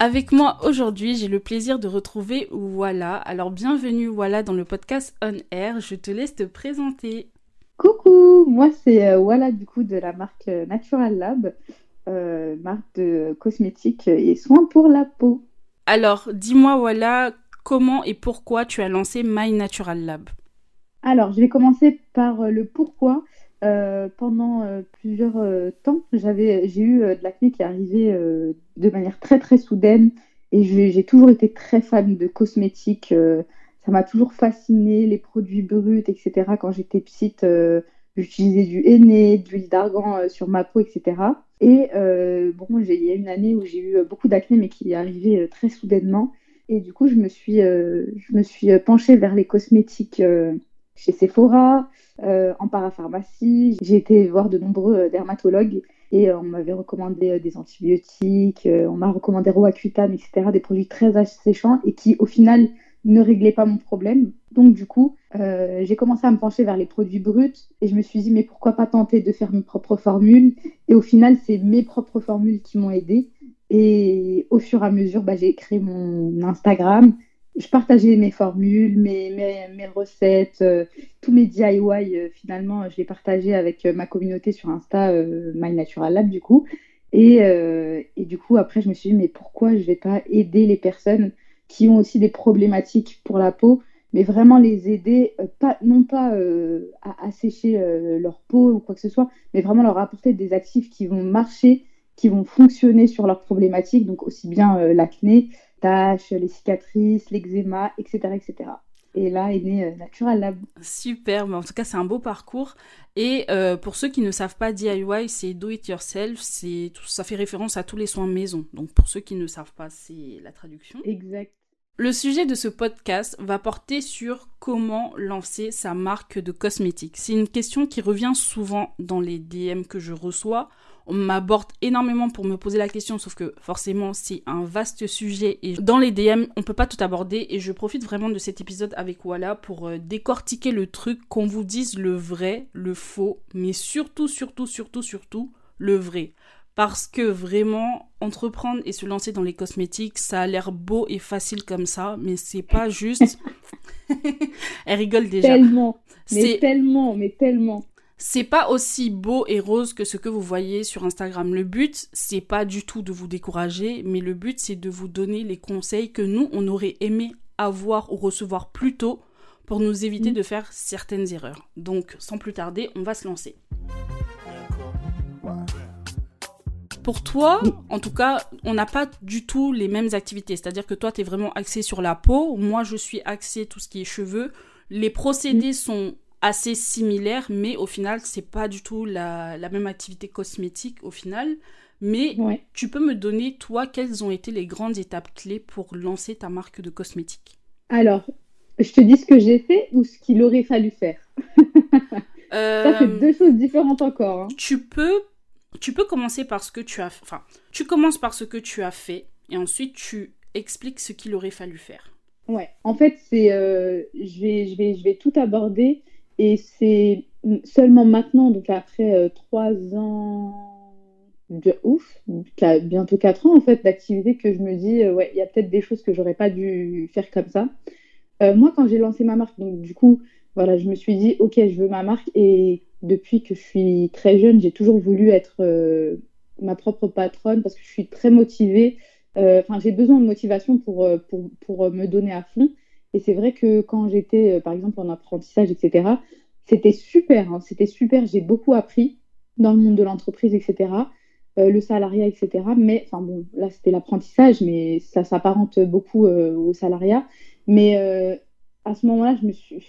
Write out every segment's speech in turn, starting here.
Avec moi aujourd'hui, j'ai le plaisir de retrouver Walla. Alors bienvenue Walla dans le podcast On Air. Je te laisse te présenter. Coucou, moi c'est euh, Walla du coup de la marque euh, Natural Lab, euh, marque de cosmétiques et soins pour la peau. Alors dis-moi Walla, comment et pourquoi tu as lancé My Natural Lab? Alors je vais commencer par le pourquoi. Euh, pendant euh, plusieurs euh, temps, j'avais, j'ai eu de l'acné qui arrivé de manière très très soudaine et j'ai toujours été très fan de cosmétiques. ça m'a toujours fasciné, les produits bruts, etc. Quand j'étais petite, j'utilisais du henné, de l'huile d'argan sur ma peau, etc. Et bon, il y a une année où j'ai eu beaucoup d'acné, mais qui est arrivé très soudainement. Et du coup, je me suis, je me suis penchée vers les cosmétiques chez Sephora, euh, en parapharmacie. J'ai été voir de nombreux euh, dermatologues et euh, on m'avait recommandé des antibiotiques, on m'a recommandé Roaccutane, etc., des produits très asséchants et qui au final ne réglaient pas mon problème. Donc du coup, j'ai commencé à me pencher vers les produits bruts et je me suis dit mais pourquoi pas tenter de faire mes propres formules? Et au final, c'est mes propres formules qui m'ont aidé. Et au fur et à mesure, bah, j'ai créé mon Instagram, je partageais mes formules, mes, mes, recettes, euh, tous mes DIY. Euh, finalement, je les partageais avec euh, ma communauté sur Insta, My Natural Lab, du coup. Et, et, du coup, après, je me suis dit, mais pourquoi je ne vais pas aider les personnes qui ont aussi des problématiques pour la peau, mais vraiment les aider, pas, non pas à assécher leur peau ou quoi que ce soit, mais vraiment leur apporter des actifs qui vont marcher, qui vont fonctionner sur leurs problématiques, donc aussi bien l'acné, tâches, les cicatrices, l'eczéma, etc., etc. Et là est né euh, Natural Lab. Super, mais en tout cas c'est un beau parcours. Et euh, pour ceux qui ne savent pas, DIY c'est Do It Yourself, c'est ça fait référence à tous les soins maison. Donc pour ceux qui ne savent pas, c'est la traduction. Exact. Le sujet de ce podcast va porter sur comment lancer sa marque de cosmétiques. C'est une question qui revient souvent dans les DM que je reçois on m'aborde énormément pour me poser la question, sauf que forcément c'est un vaste sujet et dans les DM on peut pas tout aborder et je profite vraiment de cet épisode avec Walla pour euh, décortiquer le truc, qu'on vous dise le vrai, le faux, mais surtout, surtout, surtout, surtout le vrai. Parce que vraiment, entreprendre et se lancer dans les cosmétiques, ça a l'air beau et facile comme ça, mais c'est pas juste. Elle rigole déjà. Tellement. Mais tellement, mais tellement c'est pas aussi beau et rose que ce que vous voyez sur Instagram. Le but, c'est pas du tout de vous décourager, mais le but, c'est de vous donner les conseils que nous, on aurait aimé avoir ou recevoir plus tôt pour nous éviter mm. de faire certaines erreurs. Donc, sans plus tarder, on va se lancer. Pour toi, en tout cas, on n'a pas du tout les mêmes activités. C'est-à-dire que toi, tu es vraiment axé sur la peau. Moi, je suis axé tout ce qui est cheveux. Les procédés mm. sont assez similaire, mais au final, c'est pas du tout la, même activité cosmétique au final. Mais tu peux me donner, toi, quelles ont été les grandes étapes clés pour lancer ta marque de cosmétiques? Alors, je te dis ce que j'ai fait ou ce qu'il aurait fallu faire. Ça, c'est euh, deux choses différentes encore. Hein. Tu peux, tu peux commencer par ce que tu as, enfin, tu commences par ce que tu as fait et ensuite tu expliques ce qu'il aurait fallu faire. Ouais, en fait, c'est, euh, je vais, je vais, je vais tout aborder et c'est seulement maintenant, donc après euh, trois ans ouf, bientôt quatre ans en fait d'activité, que je me dis, euh, ouais, il y a peut-être des choses que j'aurais pas dû faire comme ça. Euh, moi, quand j'ai lancé ma marque, donc du coup, voilà, je me suis dit, ok, je veux ma marque. Et depuis que je suis très jeune, j'ai toujours voulu être ma propre patronne parce que je suis très motivée. Enfin, j'ai besoin de motivation pour, pour, pour me donner à fond. Et c'est vrai que quand j'étais, euh, par exemple, en apprentissage, etc., c'était super, hein, c'était super. J'ai beaucoup appris dans le monde de l'entreprise, etc., euh, le salariat, etc. Mais, enfin bon, là, c'était l'apprentissage, mais ça s'apparente beaucoup euh, au salariat. Mais à ce moment-là, je me suis,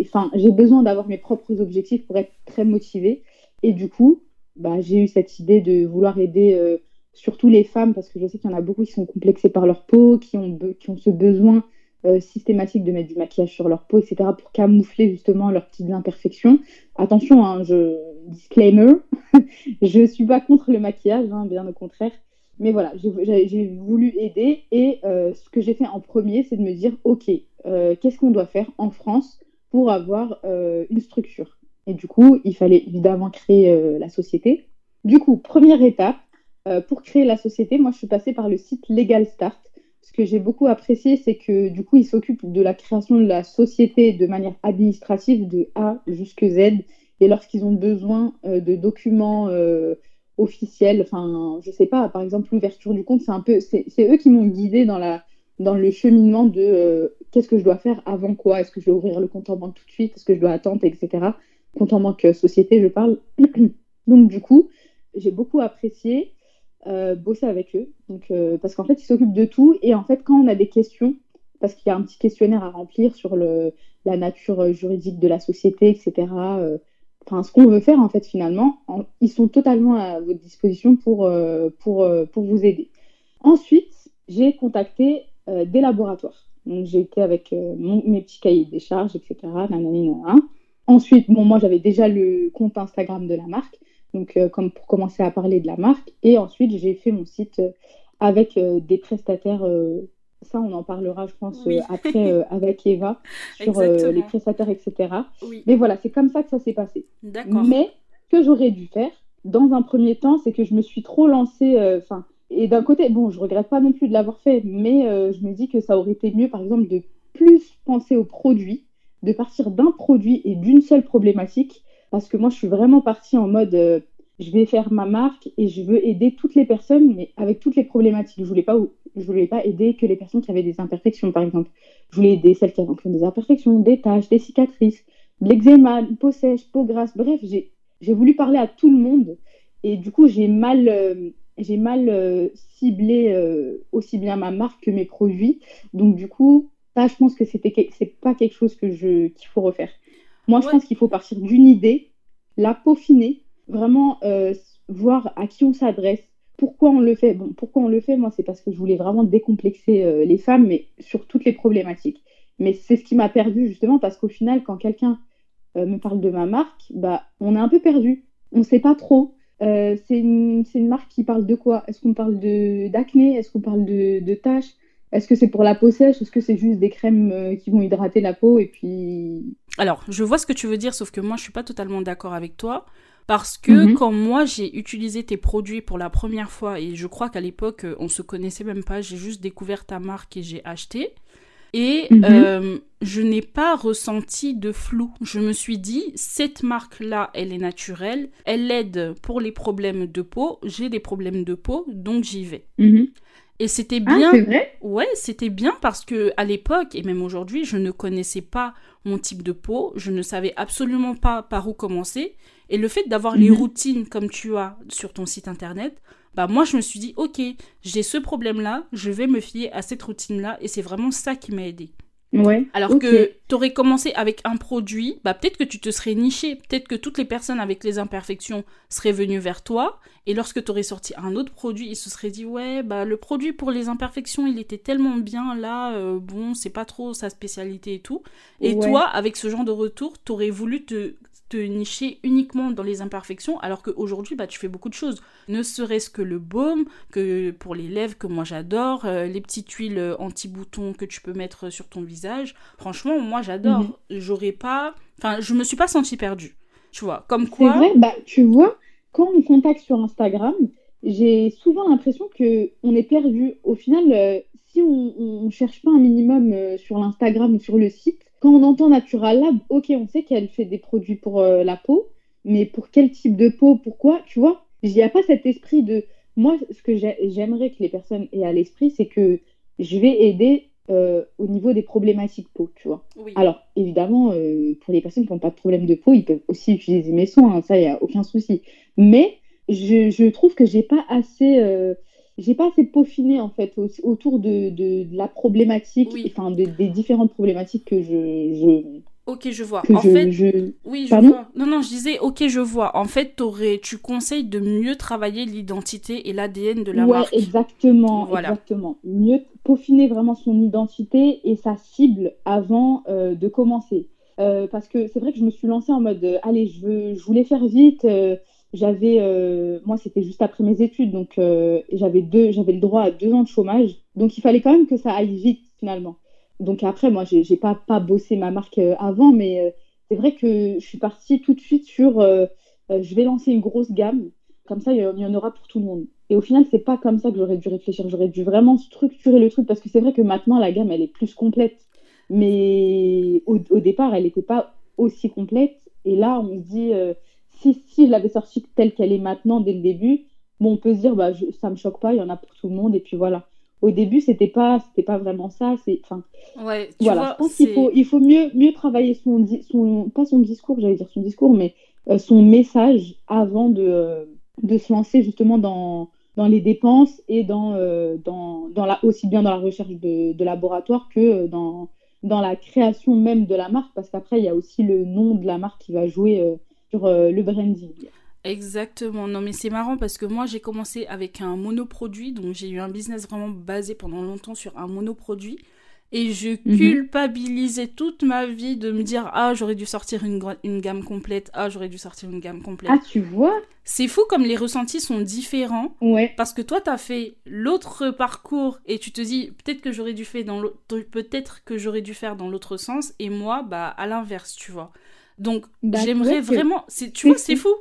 enfin, j'ai besoin d'avoir mes propres objectifs pour être très motivée. Et du coup, bah, j'ai eu cette idée de vouloir aider surtout les femmes, parce que je sais qu'il y en a beaucoup qui sont complexées par leur peau, qui ont, qui ont ce besoin euh, systématique de mettre du maquillage sur leur peau, etc., pour camoufler justement leurs petites imperfections. Attention, hein, je disclaimer, je ne suis pas contre le maquillage, hein, bien au contraire. Mais voilà, j'ai voulu aider et euh, ce que j'ai fait en premier, c'est de me dire, OK, euh, qu'est-ce qu'on doit faire en France pour avoir une structure? Et du coup, il fallait évidemment créer la société. Du coup, première étape, pour créer la société, moi, je suis passée par le site Legal Start ce que j'ai beaucoup apprécié, c'est que du coup, ils s'occupent de la création de la société de manière administrative de A jusqu'à Z. Et lorsqu'ils ont besoin euh, de documents euh, officiels, enfin, je sais pas, par exemple, l'ouverture du compte, c'est un peu, c'est eux qui m'ont guidé dans la dans le cheminement de euh, qu'est-ce que je dois faire avant quoi? Est-ce que je dois ouvrir le compte en banque tout de suite? Est-ce que je dois attendre, etc. Compte en banque société, je parle. Donc du coup, j'ai beaucoup apprécié. Euh, bosser avec eux. Donc, euh, parce qu'en fait, ils s'occupent de tout. Et en fait, quand on a des questions, parce qu'il y a un petit questionnaire à remplir sur le, la nature euh, juridique de la société, etc. Enfin, ce qu'on veut faire, en fait, finalement, ils sont totalement à votre disposition pour, pour, pour vous aider. Ensuite, j'ai contacté des laboratoires. Donc, j'ai été avec mes petits cahiers des charges, etc. Ensuite, bon, moi, j'avais déjà le compte Instagram de la marque donc euh, comme pour commencer à parler de la marque. Et ensuite, j'ai fait mon site euh, avec euh, des prestataires. ça, on en parlera, je pense, après avec Eva sur les prestataires, etc. Mais voilà, c'est comme ça que ça s'est passé. Mais ce que j'aurais dû faire, dans un premier temps, c'est que je me suis trop lancée. Enfin, et d'un côté, bon, je regrette pas non plus de l'avoir fait, mais je me dis que ça aurait été mieux, par exemple, de plus penser au produit, de partir d'un produit et d'une seule problématique parce que moi, je suis vraiment partie en mode euh, je vais faire ma marque et je veux aider toutes les personnes, mais avec toutes les problématiques. Je voulais pas, je voulais pas aider que les personnes qui avaient des imperfections, par exemple. Je voulais aider celles qui avaient des imperfections, des taches, des cicatrices, de l'eczéma, peau sèche, peau grasse. Bref, j'ai voulu parler à tout le monde. Et du coup, j'ai mal, euh, j'ai mal euh, ciblé aussi bien ma marque que mes produits. Donc, du coup, ça, je pense que c'était, c'est pas quelque chose que qu'il faut refaire. Moi, je pense qu'il faut partir d'une idée, la peaufiner, vraiment euh, voir à qui on s'adresse, pourquoi on le fait. Bon, pourquoi on le fait, moi, c'est parce que je voulais vraiment décomplexer euh, les femmes, mais sur toutes les problématiques. Mais c'est ce qui m'a perdu, justement, parce qu'au final, quand quelqu'un euh, me parle de ma marque, bah, on est un peu perdu. On ne sait pas trop. c'est une, une, marque qui parle de quoi? Est-ce qu'on parle d'acné? Est-ce qu'on parle de, de tâches est-ce que c'est pour la peau sèche? Est-ce que c'est juste des crèmes euh, qui vont hydrater la peau et puis... Alors, je vois ce que tu veux dire, sauf que moi, je suis pas totalement d'accord avec toi. Parce que mhm. quand moi j'ai utilisé tes produits pour la première fois, et je crois qu'à l'époque euh, on se connaissait même pas, j'ai juste découvert ta marque et j'ai acheté. Et mhm. euh, je n'ai pas ressenti de flou. Je me suis dit, cette marque-là, elle est naturelle, elle aide pour les problèmes de peau, j'ai des problèmes de peau, donc j'y vais. Mhm. Et c'était ah, bien. vrai? Ouais, c'était bien parce que à l'époque et même aujourd'hui, je ne connaissais pas mon type de peau, je ne savais absolument pas par où commencer. Et le fait d'avoir les mhm. routines comme tu as sur ton site internet, bah moi je me suis dit ok, j'ai ce problème-là, je vais me fier à cette routine-là et c'est vraiment ça qui m'a aidé. Alors que tu aurais commencé avec un produit, bah peut-être que tu te serais niché, peut-être que toutes les personnes avec les imperfections seraient venues vers toi, et lorsque tu aurais sorti un autre produit, ils se seraient dit ouais bah le produit pour les imperfections il était tellement bien là, euh, bon c'est pas trop sa spécialité et tout. Et toi avec ce genre de retour, tu aurais voulu te te nicher uniquement dans les imperfections, alors qu'aujourd'hui, bah, tu fais beaucoup de choses. Ne serait-ce que le baume, que pour les lèvres, que moi j'adore, euh, les petites huiles anti-boutons que tu peux mettre sur ton visage. Franchement, moi j'adore. Mhm. J'aurais pas. Enfin, je me suis pas sentie perdue. Tu vois, comme quoi. C'est vrai, bah, tu vois, quand on contacte sur Instagram, j'ai souvent l'impression que on est perdu. Au final, euh, si on, ne cherche pas un minimum euh, sur l'Instagram ou sur le site, quand on entend Natural Lab, ok, on sait qu'elle fait des produits pour euh, la peau, mais pour quel type de peau, pourquoi, tu vois? Il n'y a pas cet esprit de. Moi, ce que j'aimerais que les personnes aient à l'esprit, c'est que je vais aider euh, au niveau des problématiques peau, tu vois? Alors, évidemment, euh, pour les personnes qui n'ont pas de problème de peau, ils peuvent aussi utiliser mes soins, hein, ça, il n'y a aucun souci. Mais je, je trouve que j'ai pas assez j'ai pas assez peaufiné en fait autour de, de, la problématique, enfin des différentes problématiques que je, Ok, je vois. en je- fait, je- oui, je Pardon? vois. Non, non, je disais, ok, je vois. En fait, t'aurais, tu conseilles de mieux travailler l'identité et l'ADN de la ouais, marque. exactement, Voilà. exactement. Mieux peaufiner vraiment son identité et sa cible avant euh, de commencer. Euh, parce que c'est vrai que je me suis lancée en mode, euh, allez, je veux, je voulais faire vite. J'avais, euh, moi, c'était juste après mes études, donc euh, j'avais deux, j'avais le droit à deux ans de chômage, donc il fallait quand même que ça aille vite finalement. Donc après, moi, j'ai pas pas bossé ma marque euh, avant, mais c'est vrai que je suis partie tout de suite sur, je vais lancer une grosse gamme, comme ça, il y, en- aura pour tout le monde. Et au final, c'est pas comme ça que j'aurais dû réfléchir. J'aurais dû vraiment structurer le truc parce que c'est vrai que maintenant, la gamme, elle est plus complète. Mais au, au départ, elle n'était pas aussi complète. Et là, on se dit, si, si je l'avais sortie telle qu'elle est maintenant dès le début, bon, on peut se dire, bah, je, ça me choque pas, il y en a pour tout le monde. Et puis voilà. Au début, c'était pas, c'était pas vraiment ça. C'est, enfin, Ouais, voilà. vois, je pense qu'il faut, il faut mieux, mieux travailler son, son, pas son discours, j'allais dire son discours, mais euh, son message avant de, de se lancer justement dans, dans les dépenses et dans, euh, dans, dans la, aussi bien dans la recherche de, de laboratoire que euh, dans, dans la création même de la marque, parce qu'après, il y a aussi le nom de la marque qui va jouer euh, sur euh, le branding. Exactement. Non, mais c'est marrant parce que moi, j'ai commencé avec un monoproduit. Donc, j'ai eu un business vraiment basé pendant longtemps sur un monoproduit. Et je Mhm. culpabilisais toute ma vie de me dire Ah, j'aurais dû sortir une, une gamme complète. Ah, j'aurais dû sortir une gamme complète. Ah, tu vois? C'est fou comme les ressentis sont différents. Ouais. Parce que toi, t'as fait l'autre parcours et tu te dis peut-être que j'aurais dû faire dans l'autre, peut-être que j'aurais dû faire dans l'autre sens et moi, bah à l'inverse, tu vois. Donc Bah, j'aimerais vraiment, c'est, tu vois, c'est fou.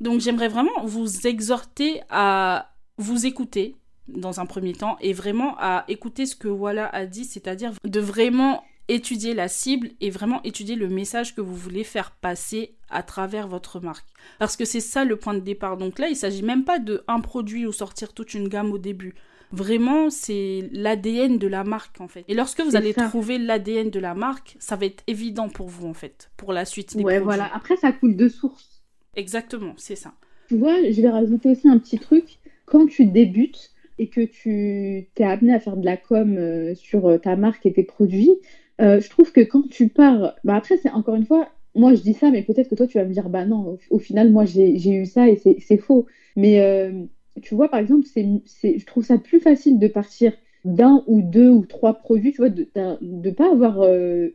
Donc j'aimerais vraiment vous exhorter à vous écouter dans un premier temps et vraiment à écouter ce que Voilà a dit, c'est-à-dire de vraiment étudier la cible et vraiment étudier le message que vous voulez faire passer à travers votre marque. Parce que c'est ça le point de départ. Donc là, il s'agit même pas de un produit ou sortir toute une gamme au début. Vraiment, c'est l'ADN de la marque en fait. Et lorsque vous allez ça. trouver l'ADN de la marque, ça va être évident pour vous en fait, pour la suite des Ouais, produits. voilà. Après, ça coule de source. Exactement, c'est ça. Tu vois, je vais rajouter aussi un petit truc. Quand tu débutes et que tu t'es amené à faire de la com euh, sur euh, ta marque et tes produits, euh, je trouve que quand tu pars, bah après, c'est encore une fois, moi je dis ça, mais peut-être que toi tu vas me dire, bah non, au, au final, moi j'ai eu ça et c'est c'est faux. Mais euh, tu vois, par exemple, c'est, je trouve ça plus facile de partir d'un ou deux ou trois produits, tu vois, de ne pas avoir euh,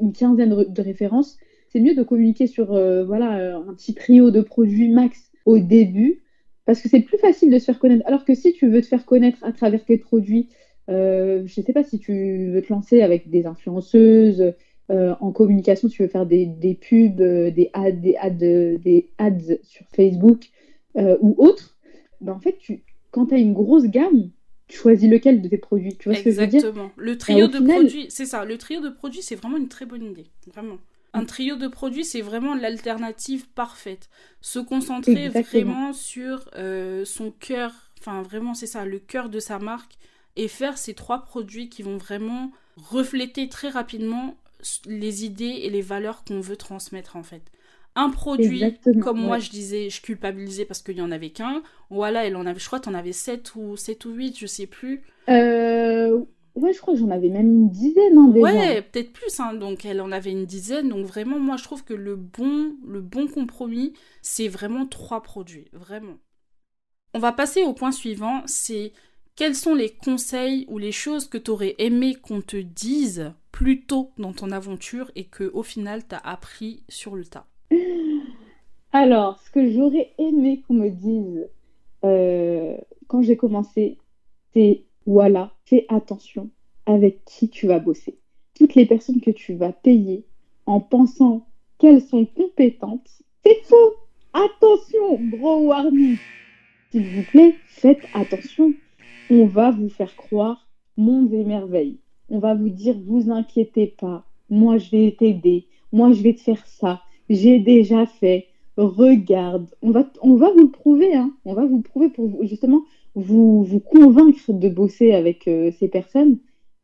une, quinzaine de, références. C'est mieux de communiquer sur euh, voilà, euh, un petit trio de produits max au début, parce que c'est plus facile de se faire connaître. Alors que si tu veux te faire connaître à travers tes produits, je ne sais pas si tu veux te lancer avec des influenceuses, en communication, tu veux faire des, des pubs, des ads, des ads, des ads sur Facebook ou autres, ben en fait, tu, quand tu as une grosse gamme, tu choisis lequel de tes produits. Tu vois ce que je veux dire? Exactement. Le trio de final- produits, c'est ça. Le trio de produits, c'est vraiment une très bonne idée. Vraiment. Un trio de produits, c'est vraiment l'alternative parfaite. Se concentrer Exactement. vraiment sur euh, son cœur, enfin vraiment c'est ça, le cœur de sa marque, et faire ces trois produits qui vont vraiment refléter très rapidement les idées et les valeurs qu'on veut transmettre en fait. Un produit, Exactement, comme moi je disais, je culpabilisais parce qu'il y en avait qu'un. Voilà, elle en avait, je crois, t'en avais 7 ou 7 ou 8, je sais plus. Euh, Ouais, je crois que j'en avais même une dizaine hein, déjà. Ouais, peut-être plus, hein. donc elle en avait une dizaine. Donc vraiment, moi je trouve que le bon, le bon compromis, c'est vraiment trois produits, vraiment. On va passer au point suivant, c'est quels sont les conseils ou les choses que tu aurais aimé qu'on te dise plus tôt dans ton aventure et que au final t'as appris sur le tas? Alors, ce que j'aurais aimé qu'on me dise euh, quand j'ai commencé, c'est voilà, fais attention avec qui tu vas bosser. Toutes les personnes que tu vas payer en pensant qu'elles sont compétentes, c'est faux. Attention, gros warning. S'il vous plaît, faites attention. On va vous faire croire mondes et merveilles. On va vous dire, vous inquiétez pas, moi je vais t'aider, moi je vais te faire ça, j'ai déjà fait, regarde. On va, on va vous le prouver, hein. on va vous le prouver pour vous- justement vous, vous convaincre de bosser avec euh, ces personnes.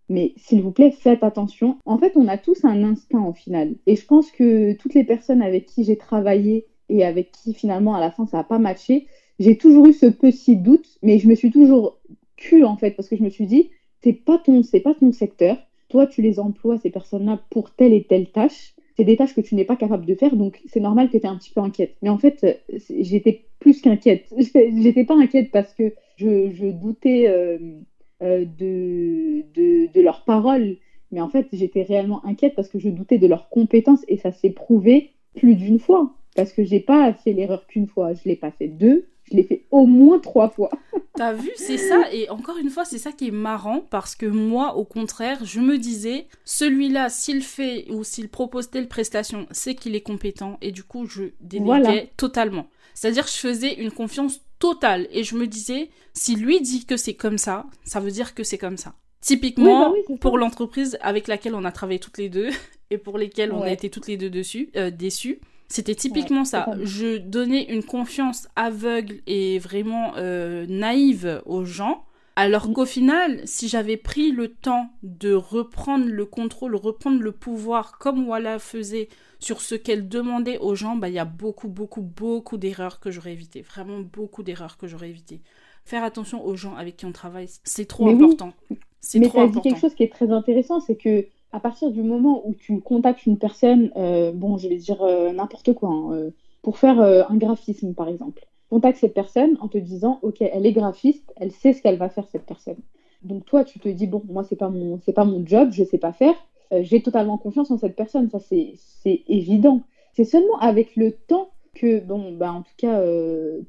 Mais s'il vous plaît, faites attention. En fait, on a tous un instinct au final. Et je pense que toutes les personnes avec qui j'ai travaillé et avec qui finalement à la fin ça n'a pas matché, j'ai toujours eu ce petit doute, mais je me suis toujours cul en fait parce que je me suis dit c'est pas c'est pas ton secteur. Toi tu les emploies ces personnes-là pour telle et telle tâche. C'est des tâches que tu n'es pas capable de faire, donc c'est normal que tu es un petit peu inquiète. Mais en fait, j'étais plus qu'inquiète. J'étais pas inquiète parce que je, doutais euh, euh, de, de, de leurs paroles, mais en fait, j'étais réellement inquiète parce que je doutais de leurs compétences et ça s'est prouvé plus d'une fois. Parce que j'ai pas fait l'erreur qu'une fois, je l'ai pas fait deux, je l'ai fait au moins trois fois. T'as vu, c'est ça. Et encore une fois, c'est ça qui est marrant parce que moi, au contraire, je me disais, celui-là, s'il fait ou s'il propose telle prestation, c'est qu'il est compétent. Et du coup, je déléguais totalement. C'est-à-dire, je faisais une confiance totale. Et je me disais, si lui dit que c'est comme ça, ça veut dire que c'est comme ça. Typiquement, bah pour l'entreprise avec laquelle on a travaillé toutes les deux et pour lesquelles on a été toutes les deux dessus, euh, déçues, c'était typiquement ça. Je donnais une confiance aveugle et vraiment euh, naïve aux gens. Alors mm. qu'au final, si j'avais pris le temps de reprendre le contrôle, reprendre le pouvoir comme Walla faisait sur ce qu'elle demandait aux gens, bah, il y a beaucoup, beaucoup, beaucoup d'erreurs que j'aurais évitées. Vraiment beaucoup d'erreurs que j'aurais évitées. Faire attention aux gens avec qui on travaille, c'est trop important. C'est trop important. dit quelque chose qui est très intéressant, c'est que à partir du moment où tu contactes une personne, euh, bon, je vais dire euh, n'importe quoi, hein, euh, pour faire un graphisme par exemple, contacte cette personne en te disant, ok, elle est graphiste, elle sait ce qu'elle va faire cette personne. Donc toi, tu te dis, bon, moi c'est pas mon, c'est pas mon job, je sais pas faire. j'ai totalement confiance en cette personne, ça c'est, c'est évident. C'est seulement avec le temps que, bon, bah en tout cas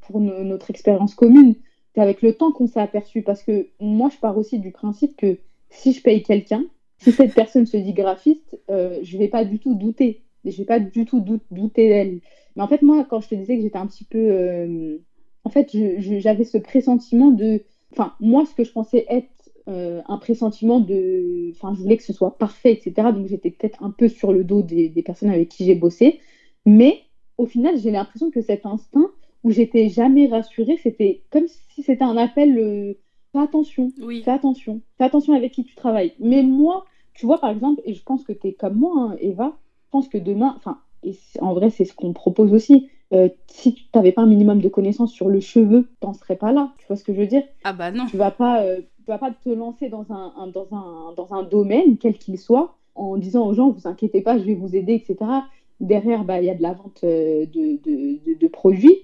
pour notre expérience commune, c'est avec le temps qu'on s'est aperçu parce que moi je pars aussi du principe que si je paye quelqu'un, si cette personne se dit graphiste, euh, je vais pas du tout douter. Je vais pas du tout douter d'elle. Mais en fait, moi, quand je te disais que j'étais un petit peu. Euh, en fait, j'avais ce pressentiment de. Enfin, moi, ce que je pensais être euh, un pressentiment de. Enfin, je voulais que ce soit parfait, etc. Donc, j'étais peut-être un peu sur le dos des, des personnes avec qui j'ai bossé. Mais au final, j'ai l'impression que cet instinct où j'étais jamais rassurée, c'était comme si c'était un appel fais attention, oui. fais attention, fais attention avec qui tu travailles. Mais moi, tu vois, par exemple, et je pense que tu es comme moi, hein, Eva, je pense que demain, enfin, en vrai, c'est ce qu'on propose aussi. Euh, si tu n'avais pas un minimum de connaissances sur le cheveu, tu n'en serais pas là. Tu vois ce que je veux dire? Ah bah non. Tu vas pas, euh, tu vas pas te lancer dans un, dans un, dans un domaine, quel qu'il soit, en disant aux gens, vous inquiétez pas, je vais vous aider, etc. Derrière, bah, il y a de la vente euh, de, de, de, produits.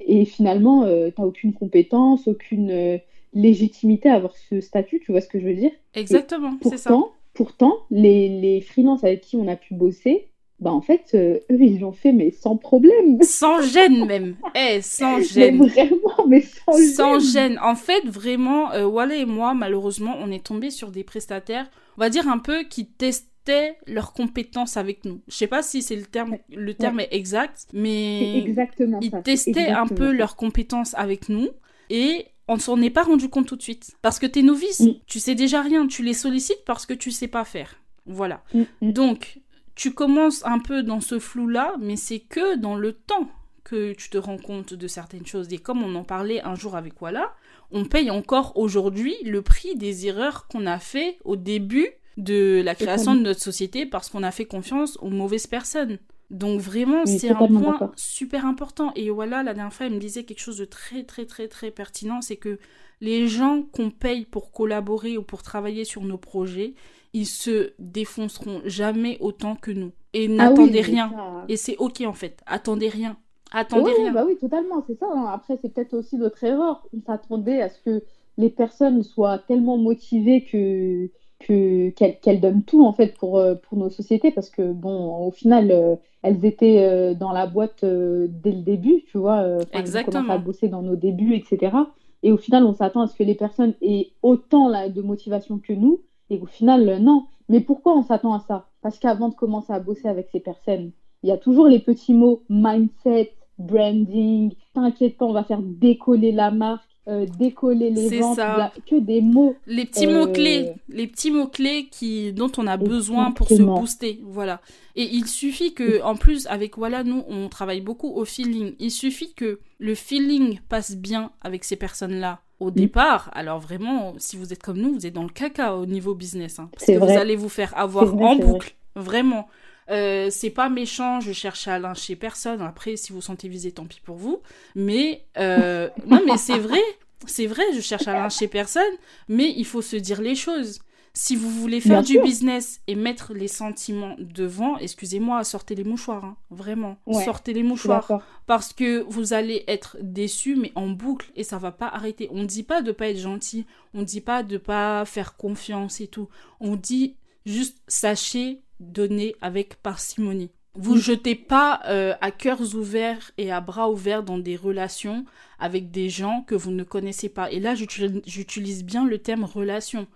Et finalement, tu n'as aucune compétence, aucune légitimité à avoir ce statut, tu vois ce que je veux dire? Exactement, c'est ça. Pourtant, les, les freelances avec qui on a pu bosser, bah en fait, euh, eux, ils l'ont fait, mais sans problème. Sans gêne même. Eh, sans gêne. Mais vraiment, mais sans, sans gêne. En fait, vraiment, euh, Wale et moi, malheureusement, on est tombés sur des prestataires, on va dire un peu, qui testaient leurs compétences avec nous. Je sais pas si c'est le terme, le terme est exact, mais exactement ils testaient un peu leurs compétences avec nous. Et on s'en est pas rendu compte tout de suite. Parce que t'es novice, mm. tu sais déjà rien, tu les sollicites parce que tu sais pas faire. Voilà. Mm, mm. Donc, tu commences un peu dans ce flou-là, mais c'est que dans le temps que tu te rends compte de certaines choses. Et comme on en parlait un jour avec Walla, on paye encore aujourd'hui le prix des erreurs qu'on a fait au début de la création de notre société parce qu'on a fait confiance aux mauvaises personnes. Donc vraiment, c'est un point super important. Et voilà, la dernière fois, elle me disait quelque chose de très, très, très, très pertinent, c'est que les gens qu'on paye pour collaborer ou pour travailler sur nos projets, ils se défonceront jamais autant que nous. Et ah n'attendez rien. Et c'est ok en fait. Attendez rien. Attendez rien. Bah oui, totalement, c'est ça. Hein. Après, c'est peut-être aussi notre erreur. On s'attendait à ce que les personnes soient tellement motivées que qu'elles donnent tout en fait pour, euh, pour nos sociétés parce que bon au final euh, elles étaient euh, dans la boîte dès le début tu vois Exactement. on à bosser dans nos débuts etc et au final on s'attend à ce que les personnes aient autant là, de motivation que nous et au final non. Mais pourquoi on s'attend à ça? Parce qu'avant de commencer à bosser avec ces personnes il y a toujours les petits mots mindset branding t'inquiète pas on va faire décoller la marque euh, décoller les ventes, ça. que des mots. Les petits mots clés, euh, les petits mots clés qui dont on a besoin pour se booster, voilà. Et il suffit que, en plus, avec voilà, nous on travaille beaucoup au feeling. Il suffit que le feeling passe bien avec ces personnes-là au mm. départ. Alors vraiment, si vous êtes comme nous, vous êtes dans le caca au niveau business, hein, parce que vous allez vous faire avoir en boucle, vraiment. Euh, c'est pas méchant, je cherche à lyncher personne. Après, si vous sentez visé, tant pis pour vous. Mais euh, non, mais c'est vrai, c'est vrai, je cherche à lyncher personne. Mais il faut se dire les choses. Si vous voulez faire du business et mettre les sentiments devant, excusez-moi, sortez les mouchoirs, hein, vraiment. sortez les mouchoirs. Parce que vous allez être déçu, mais en boucle, et ça va pas arrêter. On ne dit pas de pas être gentil, on ne dit pas de pas faire confiance et tout. On dit juste sachez donner avec parcimonie. Vous ne jetez pas euh, à cœurs ouverts et à bras ouverts dans des relations avec des gens que vous ne connaissez pas. Et là, j'utilise bien le terme relation.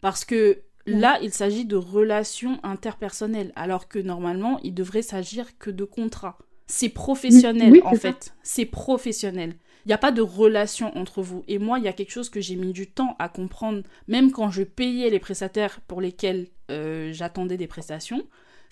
Parce que là, il s'agit de relations interpersonnelles, alors que normalement, il devrait s'agir que de contrats. C'est professionnel, en fait. C'est professionnel. Il n'y a pas de relation entre vous. Et moi, il y a quelque chose que j'ai mis du temps à comprendre, même quand je payais les prestataires pour lesquels euh, j'attendais des prestations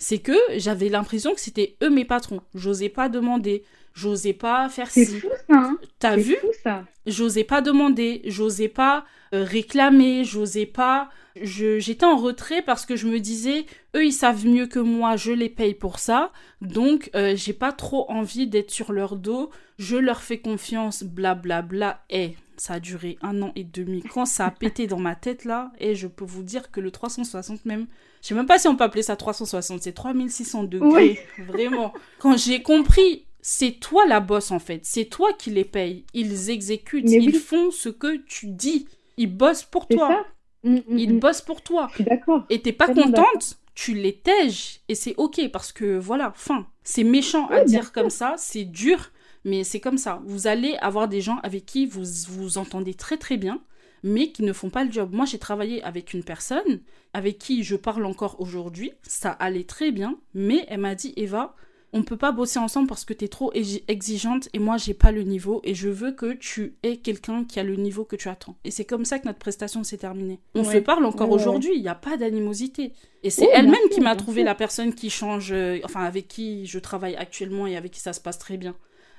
c'est que j'avais l'impression que c'était eux mes patrons. J'osais pas demander, j'osais pas faire ci. C'est fou ça. Hein T'as vu ça. J'osais pas demander, j'osais pas euh, réclamer, j'osais pas. J'étais en retrait parce que je me disais, eux ils savent mieux que moi, je les paye pour ça, donc euh, j'ai pas trop envie d'être sur leur dos. Je leur fais confiance, blablabla. Bla, bla. Et ça a duré un an et demi. Quand ça a pété dans ma tête là, et je peux vous dire que le 360 même, je sais même pas si on peut appeler ça 360, c'est 3600 degrés, vraiment. Quand j'ai compris, c'est toi la bosse en fait, c'est toi qui les payes. Ils exécutent, ils font ce que tu dis. Ils bossent pour toi. Mm, ils mm. bossent pour toi. Je suis d'accord. Et t'es pas contente, tu les tèges et c'est ok parce que voilà, fin. C'est méchant à dire comme ça, c'est dur, mais c'est comme ça. Vous allez avoir des gens avec qui vous vous entendez très très bien, mais qui ne font pas le job. Moi, j'ai travaillé avec une personne avec qui je parle encore aujourd'hui. Ça allait très bien, mais elle m'a dit Eva, on peut pas bosser ensemble parce que tu es trop exigeante et moi j'ai pas le niveau et je veux que tu aies quelqu'un qui a le niveau que tu attends. Et c'est comme ça que notre prestation s'est terminée. On se parle encore aujourd'hui, il n'y a pas d'animosité. Et c'est elle-même qui m'a trouvé la personne qui change, euh, enfin avec qui je travaille actuellement et avec qui ça se passe très bien.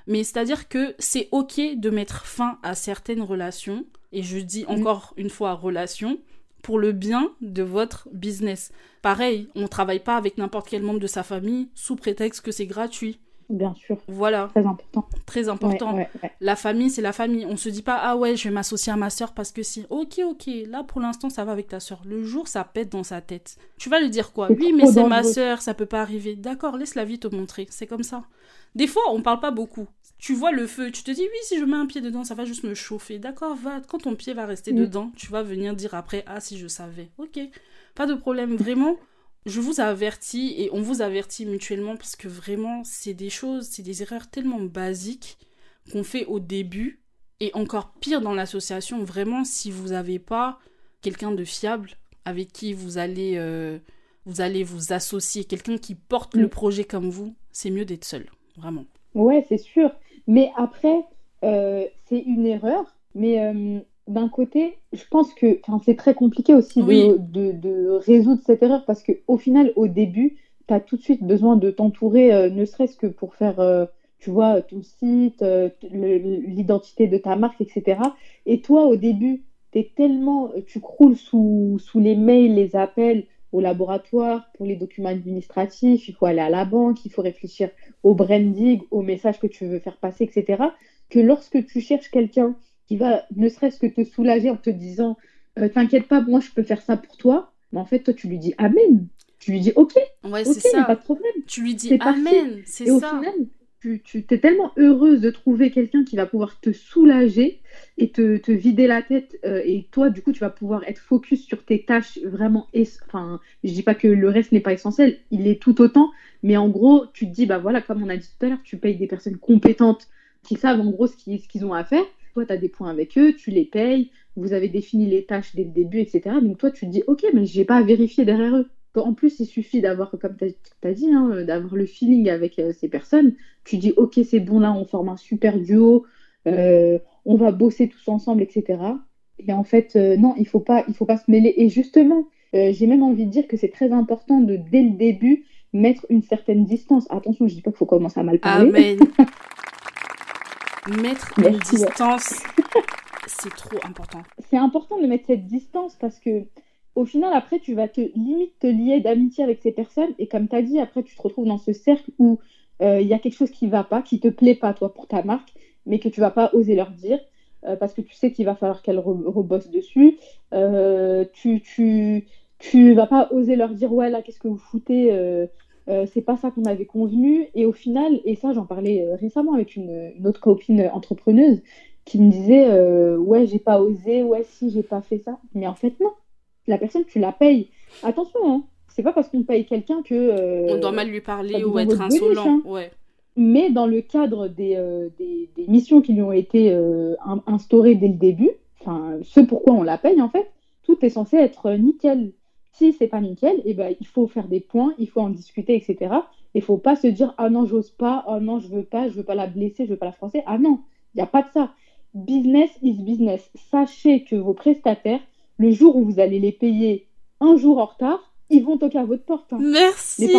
Mais c'est-à-dire que c'est ok de mettre fin à certaines relations, et je dis mm. encore une fois relations, pour le bien de votre business. Pareil, on ne travaille pas avec n'importe quel membre de sa famille sous prétexte que c'est gratuit. Bien sûr. Voilà. Très important. Très important. La famille, c'est la famille. On se dit pas, ah ouais, je vais m'associer à ma soeur parce que si. Ok, ok, là pour l'instant, ça va avec ta soeur. Le jour, ça pète dans sa tête. Tu vas lui dire quoi? Oui, mais c'est ma soeur, ça peut pas arriver. D'accord, laisse la vie te montrer. C'est comme ça. Des fois, on parle pas beaucoup. Tu vois le feu, tu te dis oui, si je mets un pied dedans, ça va juste me chauffer. D'accord, va. Quand ton pied va rester mm. dedans, tu vas venir dire après ah si je savais. Ok, pas de problème. Vraiment, je vous avertis et on vous avertit mutuellement parce que vraiment, c'est des choses, c'est des erreurs tellement basiques qu'on fait au début et encore pire dans l'association. Vraiment, si vous n'avez pas quelqu'un de fiable avec qui vous allez euh, vous allez vous associer, quelqu'un qui porte le mm. projet comme vous, c'est mieux d'être seul vraiment. Ouais, c'est sûr. Mais après, euh, c'est une erreur. Mais euh, d'un côté, je pense que c'est très compliqué aussi de, de, résoudre cette erreur parce qu'au final, au début, tu as tout de suite besoin de t'entourer, euh, ne serait-ce que pour faire, tu vois, ton site, l'identité de ta marque, etc. Et toi, au début, es tellement, tu croules sous, sous les mails, les appels, au laboratoire, pour les documents administratifs, il faut aller à la banque, il faut réfléchir au branding, au message que tu veux faire passer, etc. Que lorsque tu cherches quelqu'un qui va ne serait-ce que te soulager en te disant euh, T'inquiète pas, moi je peux faire ça pour toi, mais en fait, toi tu lui dis Amen. Tu lui dis Ok, ouais, ok, pas de problème. Tu lui dis Amen, c'est ça tu, es tellement heureuse de trouver quelqu'un qui va pouvoir te soulager et te, vider la tête. Euh, et toi, du coup, tu vas pouvoir être focus sur tes tâches vraiment. Enfin, je dis pas que le reste n'est pas essentiel, il est tout autant. Mais en gros, tu te dis, bah voilà, comme on a dit tout à l'heure, tu payes des personnes compétentes qui savent en gros ce qu'ils ont à faire. Toi, tu as des points avec eux, tu les payes, vous avez défini les tâches dès le début, etc. Donc toi, tu te dis, ok, mais j'ai pas à vérifier derrière eux. En plus, il suffit d'avoir, comme tu as, dit, hein, d'avoir le feeling avec euh, ces personnes. Tu dis, ok, c'est bon, là, on forme un super duo, euh, on va bosser tous ensemble, etc. Et en fait, euh, non, il faut pas, il faut pas se mêler. Et justement, j'ai même envie de dire que c'est très important de, dès le début, mettre une certaine distance. Attention, je dis pas qu'il faut commencer à mal parler. Amen. mettre une distance, c'est trop important. C'est important de mettre cette distance parce que au final, après, tu vas te limite te lier d'amitié avec ces personnes. Et comme tu as dit, après, tu te retrouves dans ce cercle où euh, il y a quelque chose qui va pas, qui te plaît pas, toi, pour ta marque, mais que tu vas pas oser leur dire. Euh, parce que tu sais qu'il va falloir qu'elles rebossent dessus. Euh, tu, tu, tu vas pas oser leur dire ouais là qu'est-ce que vous foutez c'est pas ça qu'on avait convenu et au final et ça j'en parlais récemment avec une, une, autre copine entrepreneuse qui me disait ouais j'ai pas osé ouais si j'ai pas fait ça mais en fait non la personne tu la payes attention hein, c'est pas parce qu'on paye quelqu'un que on doit mal lui parler ou être insolent hein. ouais mais dans le cadre des, des, des, missions qui lui ont été instaurées dès le début enfin ce pourquoi on la paye en fait tout est censé être nickel si c'est pas nickel, eh ben, il faut faire des points, il faut en discuter, etc. Il faut pas se dire ah non j'ose pas, oh non je veux pas, je veux pas la blesser, je veux pas la froisser. Ah non, il n'y a pas de ça. Business is business. Sachez que vos prestataires, le jour où vous allez les payer un jour en retard, ils vont toquer à votre porte. Hein. Merci.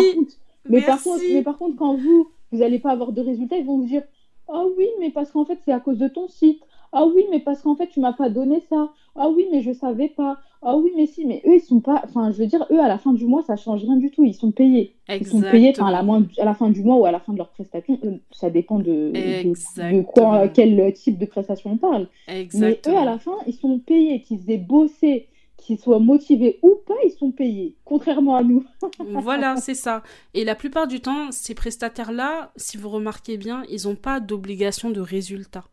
Mais par contre, mais par contre, quand vous vous n'allez pas avoir de résultats, ils vont vous dire ah oui mais parce qu'en fait c'est à cause de ton site. Ah oui, mais parce qu'en fait, tu m'as pas donné ça. Ah oui, mais je savais pas. Ah oui, mais si, mais eux, ils sont pas. Enfin, je veux dire, eux, à la fin du mois, ça change rien du tout. Ils sont payés. Ils sont payés à la, à la fin du mois ou à la fin de leur prestation. Ça dépend de, de, quoi, quel type de prestation on parle. Mais eux, à la fin, ils sont payés. Qu'ils aient bossé, qu'ils soient motivés ou pas, ils sont payés. Contrairement à nous. voilà, c'est ça. Et la plupart du temps, ces prestataires-là, si vous remarquez bien, ils n'ont pas d'obligation de résultat.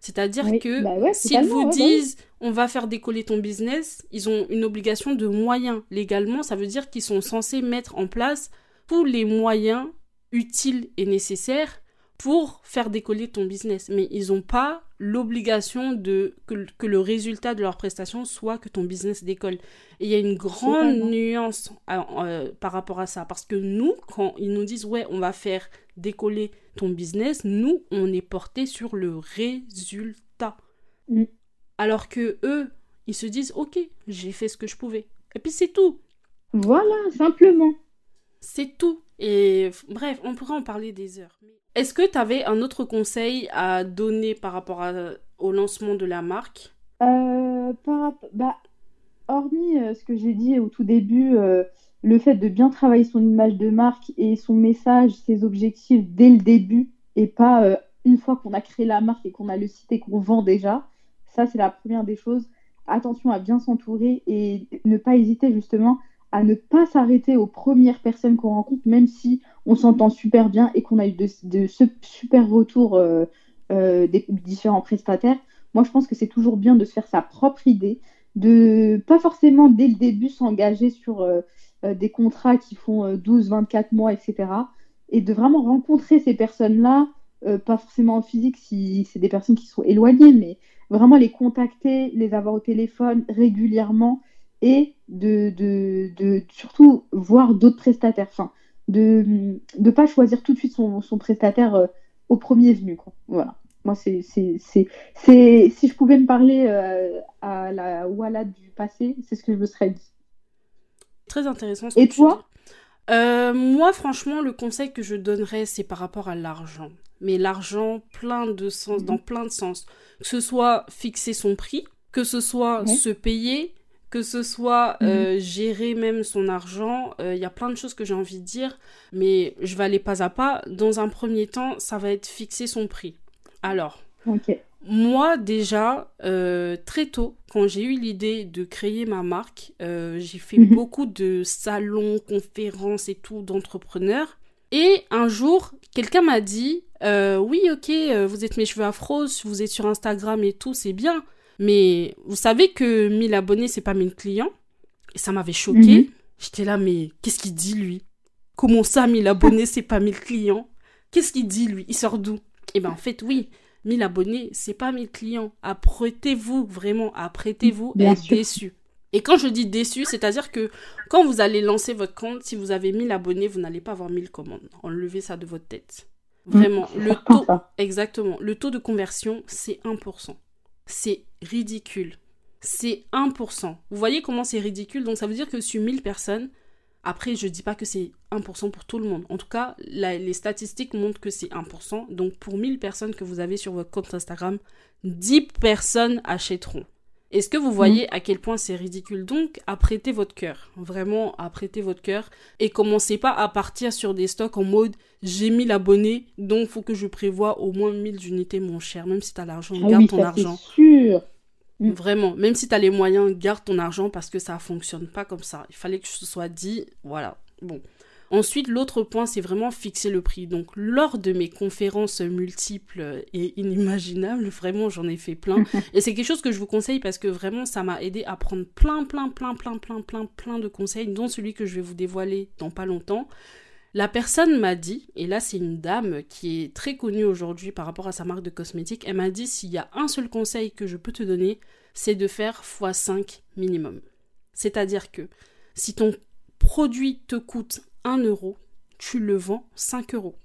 C'est-à-dire que bah s'ils vous disent on va faire décoller ton business, ils ont une obligation de moyens. Légalement, ça veut dire qu'ils sont censés mettre en place tous les moyens utiles et nécessaires pour faire décoller ton business. Mais ils n'ont pas l'obligation de que, le résultat de leur prestation soit que ton business décolle. Et il y a une grande nuance euh, par rapport à ça. Parce que nous, quand ils nous disent, ouais, on va faire décoller ton business, nous, on est porté sur le résultat. Mm. Alors que eux, ils se disent, ok, j'ai fait ce que je pouvais. Et puis c'est tout. Voilà, simplement. C'est tout. Et bref, on pourrait en parler des heures. Est-ce que tu avais un autre conseil à donner par rapport au lancement de la marque? Euh, bah, Hormis euh, ce que j'ai dit au tout début, euh, le fait de bien travailler son image de marque et son message, ses objectifs dès le début, et pas une fois qu'on a créé la marque et qu'on a le site et qu'on vend déjà, ça c'est la première des choses. Attention à bien s'entourer et ne pas hésiter justement à ne pas s'arrêter aux premières personnes qu'on rencontre, même si on s'entend super bien et qu'on a eu de, de, super retours euh, euh, des différents prestataires. Moi, je pense que c'est toujours bien de se faire sa propre idée, de pas forcément dès le début s'engager sur euh, des contrats qui font 12, 24 mois, etc. Et de vraiment rencontrer ces personnes-là, pas forcément en physique si c'est des personnes qui sont éloignées, mais vraiment les contacter, les avoir au téléphone régulièrement et de surtout voir d'autres prestataires. Enfin, de ne pas choisir tout de suite son, son prestataire euh, au premier venu. Quoi. Voilà. Moi, c'est, c'est, c'est, si je pouvais me parler euh, à la Walla du passé, c'est ce que je me serais dit. Très intéressant. Ce Et toi? euh, Moi, franchement, le conseil que je donnerais, c'est par rapport à l'argent. Mais l'argent, plein de sens, mhm. dans plein de sens. Que ce soit fixer son prix, que ce soit se payer, que ce soit mhm. euh, gérer même son argent, il euh, y a plein de choses que j'ai envie de dire, mais je vais aller pas à pas. Dans un premier temps, ça va être fixer son prix. Alors, moi déjà, euh, très tôt, quand j'ai eu l'idée de créer ma marque, j'ai fait mhm. beaucoup de salons, conférences et tout d'entrepreneurs. Et un jour, quelqu'un m'a dit, oui, ok, vous êtes mes cheveux afro, vous êtes sur Instagram et tout, c'est bien. Mais vous savez que 1000 abonnés, c'est pas 1000 clients. Et ça m'avait choqué. Mhm. J'étais là, mais qu'est-ce qu'il dit lui? Comment ça, 1000 abonnés, c'est pas 1000 clients? Qu'est-ce qu'il dit lui? Il sort d'où? Eh ben en fait, oui, 1000 abonnés, c'est pas 1000 clients. Apprêtez-vous, vraiment, apprêtez-vous à être déçu. Et quand je dis déçu, c'est-à-dire que quand vous allez lancer votre compte, si vous avez 1000 abonnés, vous n'allez pas avoir 1000 commandes. Enlevez ça de votre tête. Mm. Vraiment, le taux, exactement, le taux de conversion, c'est 1% c'est ridicule. C'est 1%. Vous voyez comment c'est ridicule? Donc ça veut dire que sur 1000 personnes, après je dis pas que c'est 1% pour tout le monde. En tout cas, les statistiques montrent que c'est 1%. Donc pour 1000 personnes que vous avez sur votre compte Instagram, 10 personnes achèteront. Est-ce que vous voyez mm. à quel point c'est ridicule Donc, apprêtez votre cœur. Vraiment, apprêtez votre cœur. Et commencez pas à partir sur des stocks en mode j'ai 1000 abonnés, donc faut que je prévoie au moins 1000 unités, mon cher. Même si tu as l'argent, ah garde ton argent. sûr. Mm. Vraiment, même si tu as les moyens, garde ton argent parce que ça fonctionne pas comme ça. Il fallait que ce soit dit, voilà. Bon. Ensuite, l'autre point, c'est vraiment fixer le prix. Donc, lors de mes conférences multiples et inimaginables, vraiment, j'en ai fait plein. et c'est quelque chose que je vous conseille parce que vraiment, ça m'a aidé à prendre plein, plein, plein, plein, plein, plein, plein de conseils, dont celui que je vais vous dévoiler dans pas longtemps. La personne m'a dit, et là c'est une dame qui est très connue aujourd'hui par rapport à sa marque de cosmétiques, elle m'a dit s'il y a un seul conseil que je peux te donner, c'est de faire x5 minimum. C'est-à-dire que si ton produit te coûte 1 euro, tu le vends 5 euros.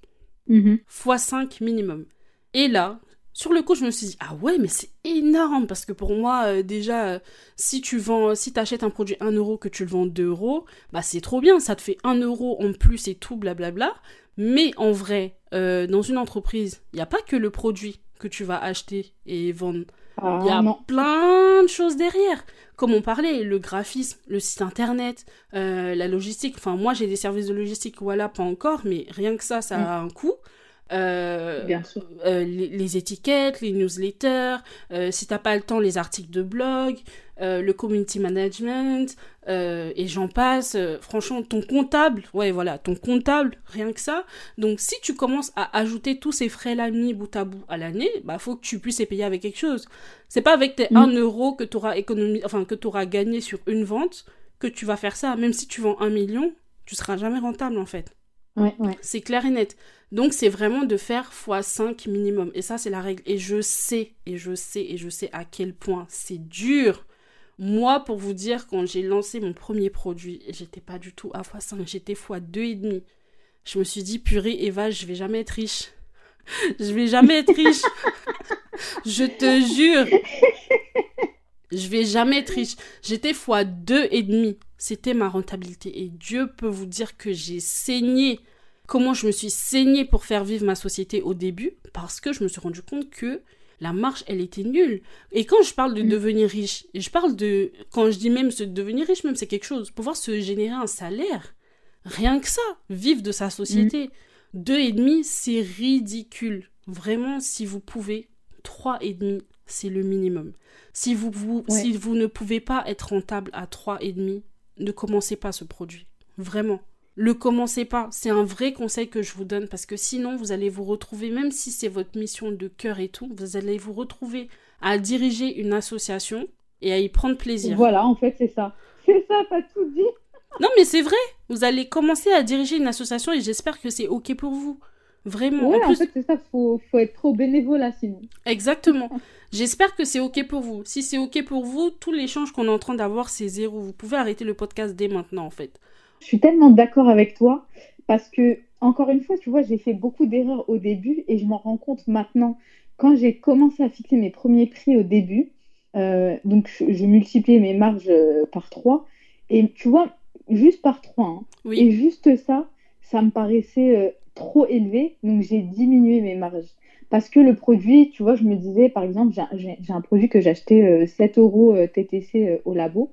x5 minimum. Et là, sur le coup, je me suis dit, ah ouais, mais c'est énorme, parce que pour moi, euh, déjà, euh, si tu vends, si achètes un produit 1 euro, que tu le vends 2 euros, bah c'est trop bien, ça te fait 1 euro en plus et tout, blablabla. Mais en vrai, euh, dans une entreprise, il n'y a pas que le produit que tu vas acheter et vendre. Ah, Il y a plein de choses derrière. Comme on parlait, le graphisme, le site internet, la logistique. Enfin, moi, j'ai des services de logistique, voilà, pas encore, mais rien que ça, ça Mm. a un coût. Euh, Bien sûr. euh, les, les étiquettes, les newsletters, euh, si t'as pas le temps, les articles de blog, euh, le community management, et j'en passe. Franchement, ton comptable, ouais, voilà, ton comptable, rien que ça. Donc, si tu commences à ajouter tous ces frais-là mis bout à bout à l'année, bah, faut que tu puisses les payer avec quelque chose. C'est pas avec tes Mm. 1 euro que t'auras économisé, enfin, que t'auras gagné sur une vente que tu vas faire ça. Même si tu vends un million, tu seras jamais rentable, en fait. C'est clair et net. Donc c'est vraiment de faire x5 minimum. Et ça, c'est la règle. Et je sais, et je sais, et je sais à quel point c'est dur. Moi, pour vous dire, quand j'ai lancé mon premier produit, j'étais pas du tout à x5, j'étais x2,5. Je me suis dit, purée, Eva, je vais jamais être riche. Je vais jamais être riche. je te jure. Je vais jamais être riche. J'étais fois deux et demi. C'était ma rentabilité. Et Dieu peut vous dire que j'ai saigné. Comment je me suis saignée pour faire vivre ma société au début? Parce que je me suis rendu compte que la marche, elle était nulle. Et quand je parle de Mm. devenir riche, et je parle de. Quand je dis même se devenir riche, même c'est quelque chose. Pouvoir se générer un salaire. Rien que ça. Vivre de sa société. Deux et demi, c'est ridicule. Vraiment, si vous pouvez, trois et demi, c'est le minimum. Si vous, vous- Ouais. si vous ne pouvez pas être rentable à trois et demi, ne commencez pas ce produit. Vraiment. Le commencez pas. C'est un vrai conseil que je vous donne parce que sinon vous allez vous retrouver, même si c'est votre mission de cœur et tout, vous allez vous retrouver à diriger une association et à y prendre plaisir. Voilà, en fait, c'est ça. C'est ça, t'as tout dit. Non mais c'est vrai. Vous allez commencer à diriger une association et j'espère que c'est ok pour vous. Vraiment. Ouais, en fait, c'est ça. Faut, faut être trop bénévolat sinon. Exactement. J'espère que c'est OK pour vous. Si c'est OK pour vous, tout l'échange qu'on est en train d'avoir, c'est zéro. Vous pouvez arrêter le podcast dès maintenant, en fait. Je suis tellement d'accord avec toi parce que, encore une fois, tu vois, j'ai fait beaucoup d'erreurs au début et je m'en rends compte maintenant. Quand j'ai commencé à fixer mes premiers prix au début, euh, donc je, multipliais mes marges euh, par 3 et tu vois, juste par 3. hein. Oui. Et juste ça, ça me paraissait euh, trop élevé, donc j'ai diminué mes marges. Parce que le produit, tu vois, je me disais, par exemple, j'ai- un produit que j'ai acheté euh, 7 euros euh, TTC euh, au labo.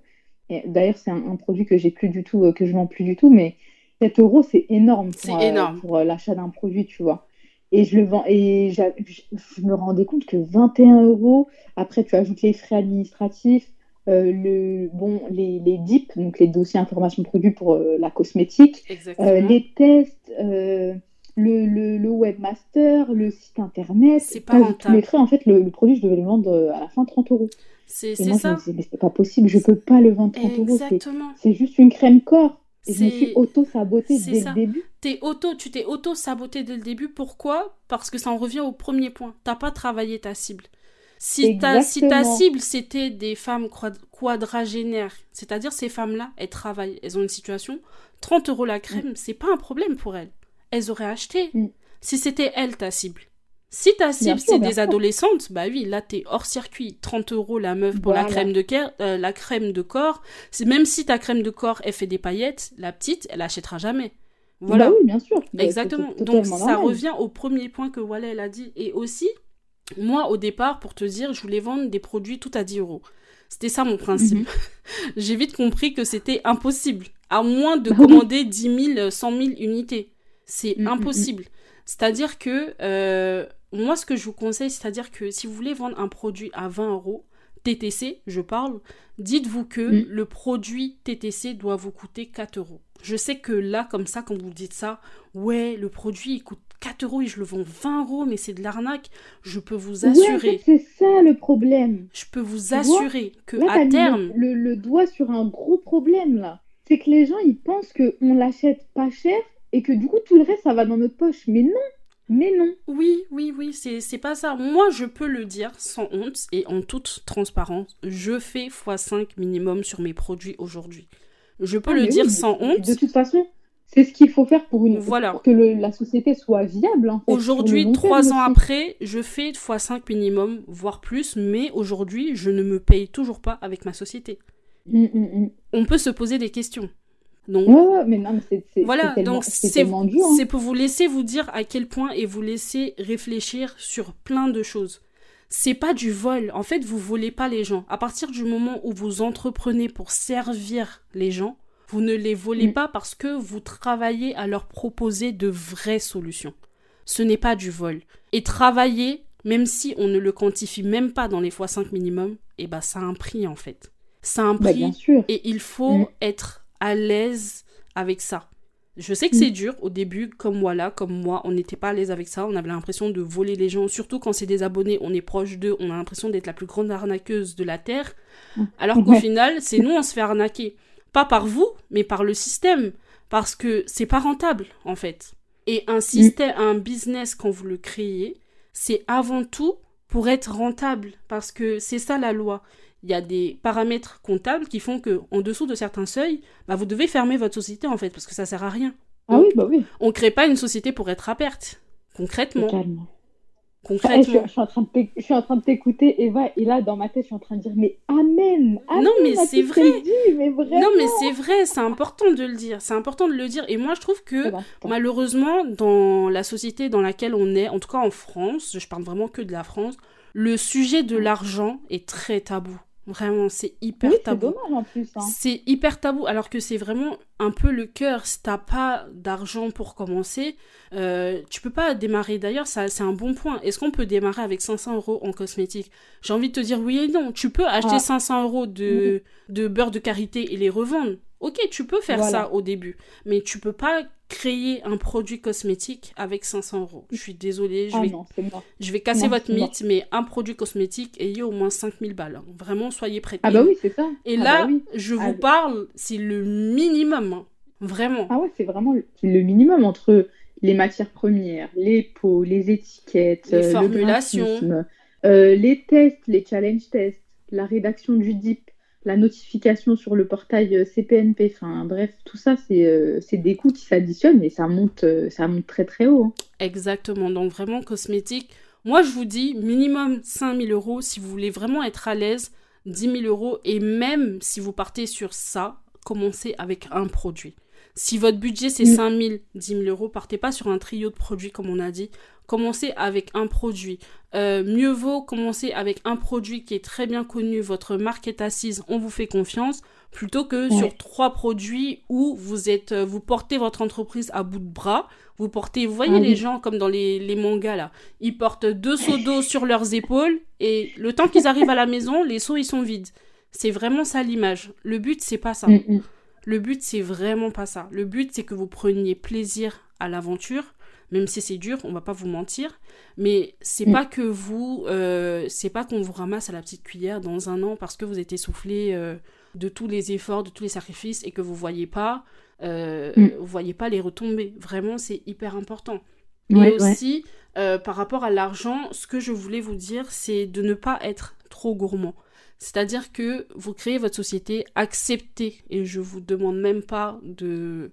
D'ailleurs, c'est un, un produit que j'ai plus du tout, euh, que je vends plus du tout, mais 7 euros, c'est énorme pour, euh, énorme. pour euh, l'achat d'un produit, tu vois. Et je le vends, et je me rendais compte que 21 euros, après tu ajoutes les frais administratifs, euh, le, bon, les, les DIP, donc les dossiers information produit pour euh, la cosmétique, euh, les tests, euh, le, le, le webmaster, le site internet, C'est pas t'ajoutes tous rentable. les frais. En fait, le, le produit, je devais le vendre euh, à la fin 30 euros. C'est je ça. me disais, mais c'est pas possible, je peux pas le vendre 30 euros. c'est- Exactement. C'est juste une crème corps. Et je me suis auto-sabotée dès ça. le début. T'es auto, tu t'es auto-saboté dès le début. Pourquoi? Parce que ça en revient au premier point. T'as pas travaillé ta cible. Si ta, si ta Exactement. cible, c'était des femmes quad- quadragénaires, c'est-à-dire ces femmes-là, elles travaillent, elles ont une situation, 30 euros la crème, c'est pas un problème pour elles. Elles auraient acheté. Mm. Si c'était elle, ta cible. Si ta cible, c'est des adolescentes, bah oui, là, t'es hors circuit. 30 euros la meuf pour la crème de, euh, la crème de corps. C'est- Même si ta crème de corps, elle fait des paillettes, la petite, elle achètera jamais. Voilà. Bah oui, bien sûr. Bah, Exactement. Donc ça normal. revient au premier point que Wallah elle a dit. Et aussi, moi au départ, pour te dire, je voulais vendre des produits tout à 10 euros. C'était ça mon principe. Mhm. J'ai vite compris que c'était impossible. À moins de Bah oui. commander 10 000, 100 000 unités. C'est Mm, mm, impossible. C'est-à-dire que, euh, moi ce que je vous conseille, c'est-à-dire que si vous voulez vendre un produit à 20 euros, TTC, je parle, dites-vous que Mm. le produit TTC doit vous coûter 4 euros. Je sais que là, comme ça, quand vous dites ça, ouais, le produit il coûte 4 euros et je le vends 20 euros, mais c'est de l'arnaque. Je peux vous Ouais, en assurer, fait, c'est ça le problème. je peux vous assurer que Là, à terme, le, le, le doigt sur un gros problème là. C'est que les gens ils pensent qu'on l'achète pas cher et que du coup tout le reste ça va dans notre poche. Mais non, mais non. Oui, oui, oui, c'est pas ça. Moi, je peux le dire sans honte et en toute transparence. Je fais x5 minimum sur mes produits aujourd'hui. Je peux Ah, le dire oui, sans honte. De toute façon, c'est ce qu'il faut faire pour, une, Voilà. pour que le- la société soit viable. en fait, Aujourd'hui, trois ans aussi. après, je fais x5 minimum, voire plus, mais aujourd'hui, je ne me paye toujours pas avec ma société. Mm, mm, mm. On peut se poser des questions. Donc, Ouais, ouais, mais non, mais c'est c'est- Voilà, c'est donc c'est dur. hein. c'est pour vous laisser vous dire à quel point et vous laisser réfléchir sur plein de choses. C'est pas du vol. En fait, vous volez pas les gens. À partir du moment où vous entreprenez pour servir les gens, vous ne les volez Mm. pas parce que vous travaillez à leur proposer de vraies solutions. Ce n'est pas du vol. Et travailler, même si on ne le quantifie même pas dans les x5 minimum, eh ben ça a un prix en fait. Ça a un Bah, prix bien sûr. et il faut Mm. être à l'aise avec ça. Je sais que c'est dur au début, comme moi là, comme moi, on n'était pas à l'aise avec ça, on avait l'impression de voler les gens, surtout quand c'est des abonnés, on est proche d'eux, on a l'impression d'être la plus grande arnaqueuse de la Terre, alors qu'au final, c'est nous, on se fait arnaquer. Pas par vous, mais par le système, parce que c'est pas rentable, en fait. Et un système, un business, quand vous le créez, c'est avant tout pour être rentable, parce que c'est ça la loi il y a des paramètres comptables qui font que en dessous de certains seuils, bah, vous devez fermer votre société en fait parce que ça sert à rien. Ah oui, bah oui. On crée pas une société pour être à perte. Concrètement, Totalement. Je, concrètement. je suis en train de t'éc- je suis en train de t'écouter, Eva, et là, dans ma tête, je suis en train de dire, mais amen, amen Non, mais c'est vrai. dit, mais vraiment. Non mais c'est vrai, c'est important de le dire, c'est important de le dire et moi je trouve que Eh ben, malheureusement dans la société dans laquelle on est, en tout cas en France, je parle vraiment que de la France, le sujet de l'argent est très tabou. Vraiment, c'est hyper Oui, tabou. dommage en plus. hein. C'est hyper tabou, alors que c'est vraiment un peu le cœur. Si t'as pas d'argent pour commencer, euh, tu peux pas démarrer. D'ailleurs, ça, c'est un bon point. Est-ce qu'on peut démarrer avec 500 euros en cosmétique? J'ai envie de te dire oui et non. Tu peux acheter Ah. 500 euros de, de beurre de karité et les revendre. Ok, tu peux faire Voilà. ça au début, mais tu peux pas créer un produit cosmétique avec 500 euros. Je suis désolée, je Ah vais non, c'est mort. je vais casser Non, votre mythe, mais un produit cosmétique, ayez au moins 5000 balles. hein. Vraiment, soyez prêts. Ah bah oui, c'est ça. Et Ah là, bah oui. je vous Ah, parle, c'est le minimum. hein. Vraiment. Ah ouais, c'est vraiment le, minimum entre les matières premières, les pots, les étiquettes, Les euh, le formulations. euh, les tests, les challenge tests, la rédaction du DIP, la notification sur le portail euh, CPNP, enfin bref, tout ça, c'est euh, c'est des coûts qui s'additionnent et ça monte, euh, ça monte très très haut. hein. Exactement. Donc, vraiment, cosmétique. Moi, je vous dis, minimum 5000 euros si vous voulez vraiment être à l'aise. 10 000 euros. Et même si vous partez sur ça, commencez avec un produit. Si votre budget c'est Mm. 5 000, 10 000 euros, partez pas sur un trio de produits comme on a dit. Commencez avec un produit. Euh, mieux vaut commencer avec un produit qui est très bien connu, votre marque est assise, on vous fait confiance, plutôt que sur trois produits où vous êtes, euh, vous portez votre entreprise à bout de bras. Vous portez, vous voyez Ah les gens comme dans les, les mangas là, ils portent deux seaux d'eau sur leurs épaules et le temps qu'ils arrivent à la maison, les seaux ils sont vides. C'est vraiment ça l'image. Le but c'est pas ça. Mm, mm. Le but, c'est vraiment pas ça. Le but, c'est que vous preniez plaisir à l'aventure, même si c'est dur, on va pas vous mentir. Mais c'est Mm. pas que vous, euh, c'est pas qu'on vous ramasse à la petite cuillère dans un an parce que vous êtes essoufflé euh, de tous les efforts, de tous les sacrifices et que vous voyez pas, euh, Mm. vous voyez pas les retombées. Vraiment, c'est hyper important. Ouais, et aussi, par rapport à l'argent, ce que je voulais vous dire, c'est de ne pas être trop gourmand. C'est-à-dire que vous créez votre société, acceptez, et je vous demande même pas de...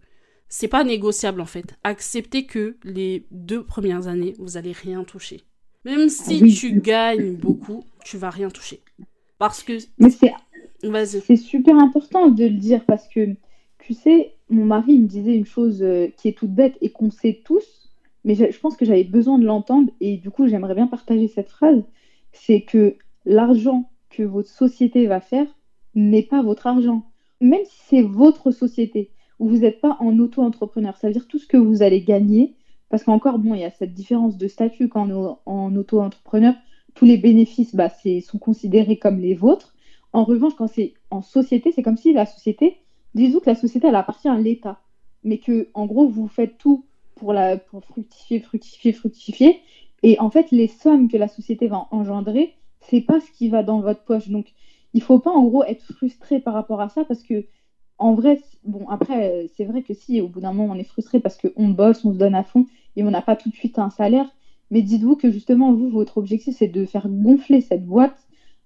C'est pas négociable en fait. Acceptez que les deux premières années, vous allez rien toucher. Même si oui. tu gagnes beaucoup, tu vas rien toucher. Parce que... Mais c'est. C'est super important de le dire parce que, tu sais, mon mari me disait une chose euh, qui est toute bête et qu'on sait tous, mais je pense que j'avais besoin de l'entendre et du coup, j'aimerais bien partager cette phrase. C'est que l'argent que votre société va faire n'est pas votre argent. Même si c'est votre société, où vous n'êtes pas en auto-entrepreneur, ça veut dire tout ce que vous allez gagner, parce qu'encore, bon, il y a cette différence de statut quand en auto-entrepreneur. tous les bénéfices bah, sont considérés comme les vôtres. En revanche, quand c'est en société, c'est comme si la société, disons que la société, elle appartient à l'État, mais que en gros, vous faites tout pour, la, pour fructifier, fructifier, fructifier. Et en fait, les sommes que la société va engendrer, c'est pas ce qui va dans votre poche. Donc, il faut pas en gros être frustré par rapport à ça parce que en vrai, bon après, c'est vrai que si au bout d'un moment on est frustré parce qu'on bosse, on se donne à fond et on n'a pas tout de suite un salaire, mais dites-vous que justement vous, votre objectif c'est de faire gonfler cette boîte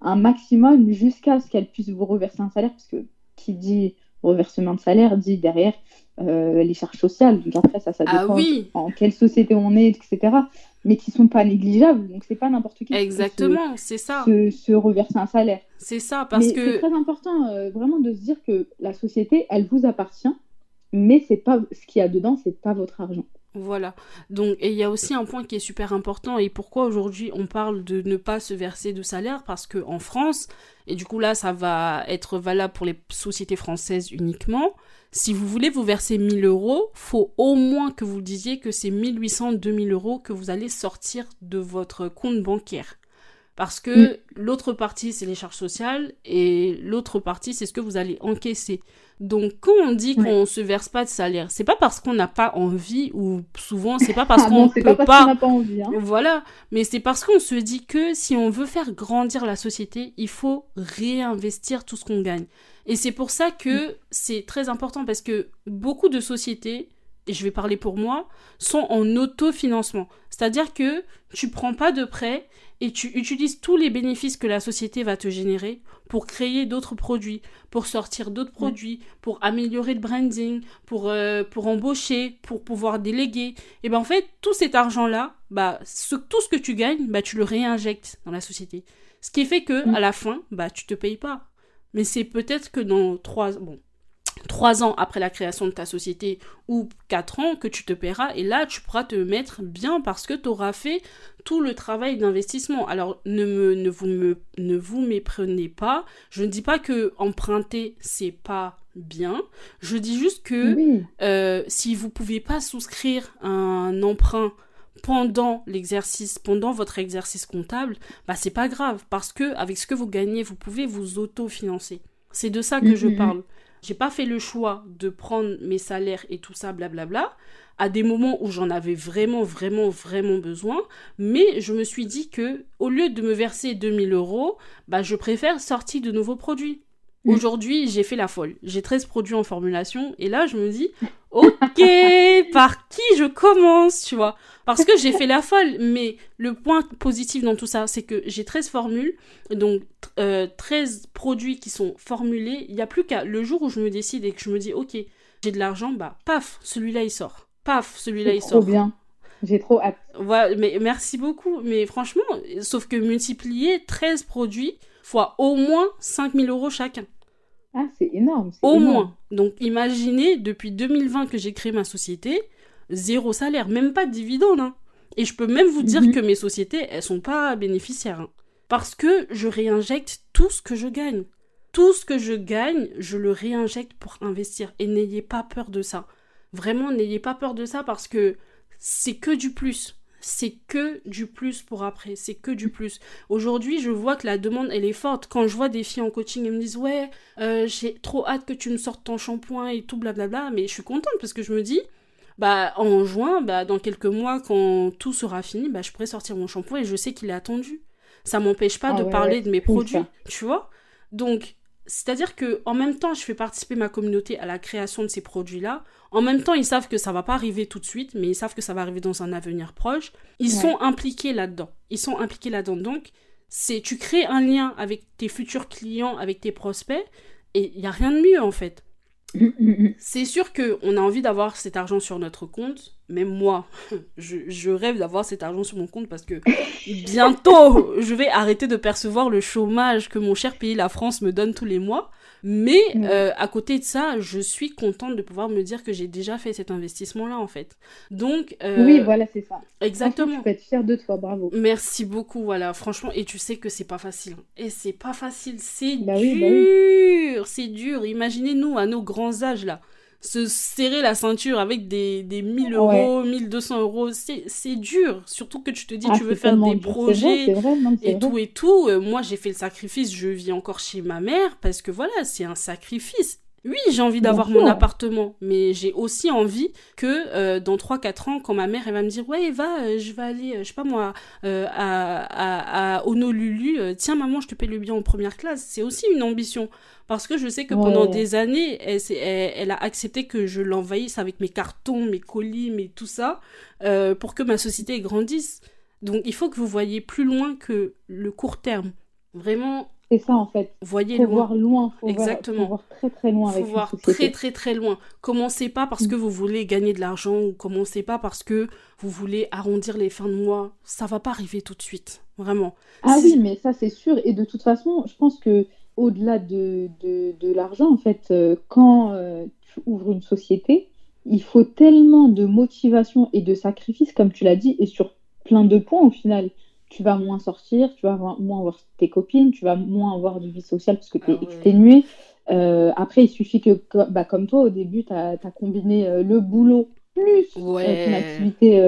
un maximum jusqu'à ce qu'elle puisse vous reverser un salaire parce que qui dit reversement de salaire dit derrière euh, les charges sociales. Donc après, ça, ça ah dépend oui. en quelle société on est, etc. Mais qui sont pas négligeables. Donc c'est pas n'importe qui. Exactement, c'est ça. Se, se, reverser un salaire. C'est ça, parce mais que. C'est très important euh, vraiment de se dire que la société, elle vous appartient, mais c'est pas ce qu'il y a dedans, c'est pas votre argent. Voilà. Donc, et il y a aussi un point qui est super important et pourquoi aujourd'hui on parle de ne pas se verser de salaire? Parce que en France, et du coup là ça va être valable pour les sociétés françaises uniquement, si vous voulez vous verser 1000 euros, faut au moins que vous disiez que c'est 1800, 2000 euros que vous allez sortir de votre compte bancaire. Parce que mm. l'autre partie, c'est les charges sociales et l'autre partie, c'est ce que vous allez encaisser. Donc, quand on dit qu'on se verse pas de salaire, c'est pas parce qu'on n'a pas envie ou souvent c'est pas parce ah qu'on ne peut pas. pas, pas envie, hein. Voilà, mais c'est parce qu'on se dit que si on veut faire grandir la société, il faut réinvestir tout ce qu'on gagne. Et c'est pour ça que mm. c'est très important parce que beaucoup de sociétés et je vais parler pour moi, sont en autofinancement. C'est-à-dire que tu prends pas de prêt et tu utilises tous les bénéfices que la société va te générer pour créer d'autres produits, pour sortir d'autres produits, pour améliorer le branding, pour, euh, pour embaucher, pour pouvoir déléguer. Et ben en fait, tout cet argent-là, bah, ce, tout ce que tu gagnes, bah, tu le réinjectes dans la société. Ce qui fait que, à la fin, bah, tu te payes pas. Mais c'est peut-être que dans trois, bon, trois ans après la création de ta société ou quatre ans que tu te paieras et là tu pourras te mettre bien parce que tu auras fait tout le travail d'investissement. Alors ne, me, ne, vous me, ne vous méprenez pas, je ne dis pas que emprunter c'est pas bien, je dis juste que euh, si vous pouvez pas souscrire un emprunt pendant l'exercice, pendant votre exercice comptable, bah c'est pas grave parce que avec ce que vous gagnez, vous pouvez vous autofinancer. C'est de ça que je parle. J'ai pas fait le choix de prendre mes salaires et tout ça, blablabla, à des moments où j'en avais vraiment, vraiment, vraiment besoin. Mais je me suis dit que, au lieu de me verser 2000 euros, bah, je préfère sortir de nouveaux produits. Mm. Aujourd'hui, j'ai fait la folle. J'ai 13 produits en formulation et là, je me dis, ok, par qui je commence, tu vois Parce que j'ai fait la folle, mais le point positif dans tout ça, c'est que j'ai 13 formules, donc 13 euh, produits qui sont formulés. Il n'y a plus qu'à le jour où je me décide et que je me dis, ok, j'ai de l'argent, bah paf, celui-là il sort. Paf, celui-là il sort. Trop bien. J'ai trop hâte. Mais merci beaucoup. Mais franchement, sauf que multiplier 13 produits, fois au moins 5000 euros chacun. Ah, c'est énorme. Au moins. Donc imaginez, depuis 2020 que j'ai créé ma société, zéro salaire, même pas de dividende. Hein. Et je peux même vous dire mhm. que mes sociétés, elles sont pas bénéficiaires. Hein. Parce que je réinjecte tout ce que je gagne. Tout ce que je gagne, je le réinjecte pour investir. Et n'ayez pas peur de ça. Vraiment, n'ayez pas peur de ça parce que c'est que du plus c'est que du plus pour après, c'est que du plus. Aujourd'hui, je vois que la demande, elle est forte. Quand je vois des filles en coaching, elles me disent, ouais, euh, j'ai trop hâte que tu me sortes ton shampoing et tout, blablabla, mais je suis contente parce que je me dis, bah, en juin, bah, dans quelques mois, quand tout sera fini, bah, je pourrai sortir mon shampoing et je sais qu'il est attendu. Ça m'empêche pas ah de parler de mes produits, tu vois. Donc, c'est-à-dire que en même temps, je fais participer ma communauté à la création de ces produits-là. En même temps, ils savent que ça va pas arriver tout de suite, mais ils savent que ça va arriver dans un avenir proche. Ils sont impliqués là-dedans. Ils sont impliqués là-dedans. Donc, c'est tu crées un lien avec tes futurs clients, avec tes prospects, et il y a rien de mieux en fait. C'est sûr qu'on a envie d'avoir cet argent sur notre compte. Même moi, je, rêve d'avoir cet argent sur mon compte parce que bientôt, je vais arrêter de percevoir le chômage que mon cher pays, la France, me donne tous les mois. Mais euh, à côté de ça, je suis contente de pouvoir me dire que j'ai déjà fait cet investissement-là, en fait. Donc. Euh, oui, voilà, c'est ça. Exactement. Tu peux être fière de toi, bravo. Merci beaucoup, voilà. Franchement, et tu sais que c'est pas facile. Et c'est pas facile, c'est bah dur. Oui, bah C'est dur. Imaginez-nous à nos grands âges, là. Se serrer la ceinture avec des, des 1000 euros, 1200 euros, c'est dur. Surtout que tu te dis, ah, tu veux faire des projets et tout et tout. Euh, moi, j'ai fait le sacrifice, je vis encore chez ma mère parce que voilà, c'est un sacrifice. Oui, j'ai envie d'avoir mon appartement, mais j'ai aussi envie que euh, dans 3-4 ans, quand ma mère elle va me dire Ouais, va, euh, je vais aller, je sais pas moi, à, à, à Honolulu, tiens maman, je te paye le bien en première classe. C'est aussi une ambition. Parce que je sais que pendant des années, elle, elle, a accepté que je l'envahisse avec mes cartons, mes colis, mais tout ça, euh, pour que ma société grandisse. Donc il faut que vous voyez plus loin que le court terme. Vraiment. C'est ça en fait. Voyez faut loin. voir loin. Faut Exactement. Voir, faut voir très très loin. Faut voir très très très loin. Commencez pas parce que mm. vous voulez gagner de l'argent ou commencez pas parce que vous voulez arrondir les fins de mois. Ça va pas arriver tout de suite. Vraiment. Ah oui, mais ça c'est sûr. Et de toute façon, je pense que au-delà de, de, l'argent, en fait, euh, quand euh, tu ouvres une société, il faut tellement de motivation et de sacrifice, comme tu l'as dit, et sur plein de points au final. Tu vas moins sortir, tu vas moins voir tes copines, tu vas moins avoir de vie sociale parce que tu es ah exténué. Euh, après, il suffit que, bah, comme toi, au début, tu as, combiné le boulot plus ton activité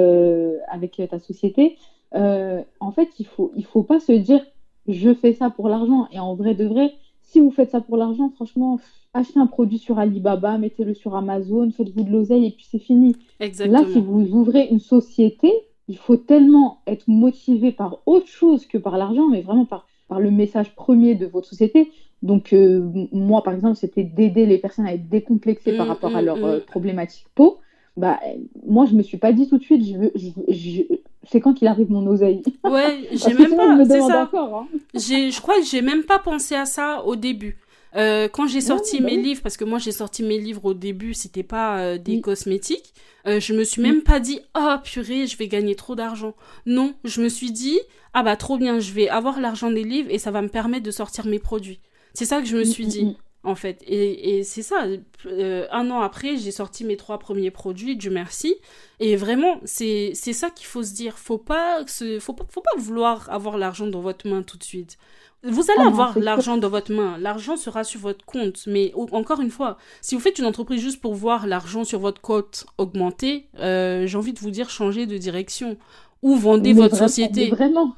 avec ta société. en fait, il ne faut, il faut pas se dire je fais ça pour l'argent. Et en vrai de vrai, si vous faites ça pour l'argent, franchement, achetez un produit sur Alibaba, mettez-le sur Amazon, faites-vous de l'oseille et puis c'est fini. Là, si vous ouvrez une société, il faut tellement être motivé par autre chose que par l'argent, mais vraiment par, par le message premier de votre société. Donc, euh, moi, par exemple, c'était d'aider les personnes à être décomplexées par mmh, rapport à mmh, leur mmh. Euh, problématique peau. Bah, moi, je me suis pas dit tout de suite, je, c'est quand qu'il arrive mon oseille. Ouais, j'ai même pas. C'est ça. Hein. Je crois que j'ai même pas pensé à ça au début. Euh, quand j'ai sorti mes bah livres, parce que moi j'ai sorti mes livres au début, c'était pas euh, des cosmétiques, euh, je me suis même pas dit oh purée, je vais gagner trop d'argent. Non, je me suis dit ah bah trop bien, je vais avoir l'argent des livres et ça va me permettre de sortir mes produits. C'est ça que je me suis dit en fait. Et, et c'est ça, euh, un an après, j'ai sorti mes trois premiers produits, du merci. Et vraiment, c'est ça qu'il faut se dire. Faut pas, se, faut pas, faut pas vouloir avoir l'argent dans votre main tout de suite. Vous allez ah avoir l'argent dans votre main, l'argent sera sur votre compte, mais encore une fois, si vous faites une entreprise juste pour voir l'argent sur votre compte augmenter, euh, j'ai envie de vous dire changer de direction ou vendez votre société. Vraiment.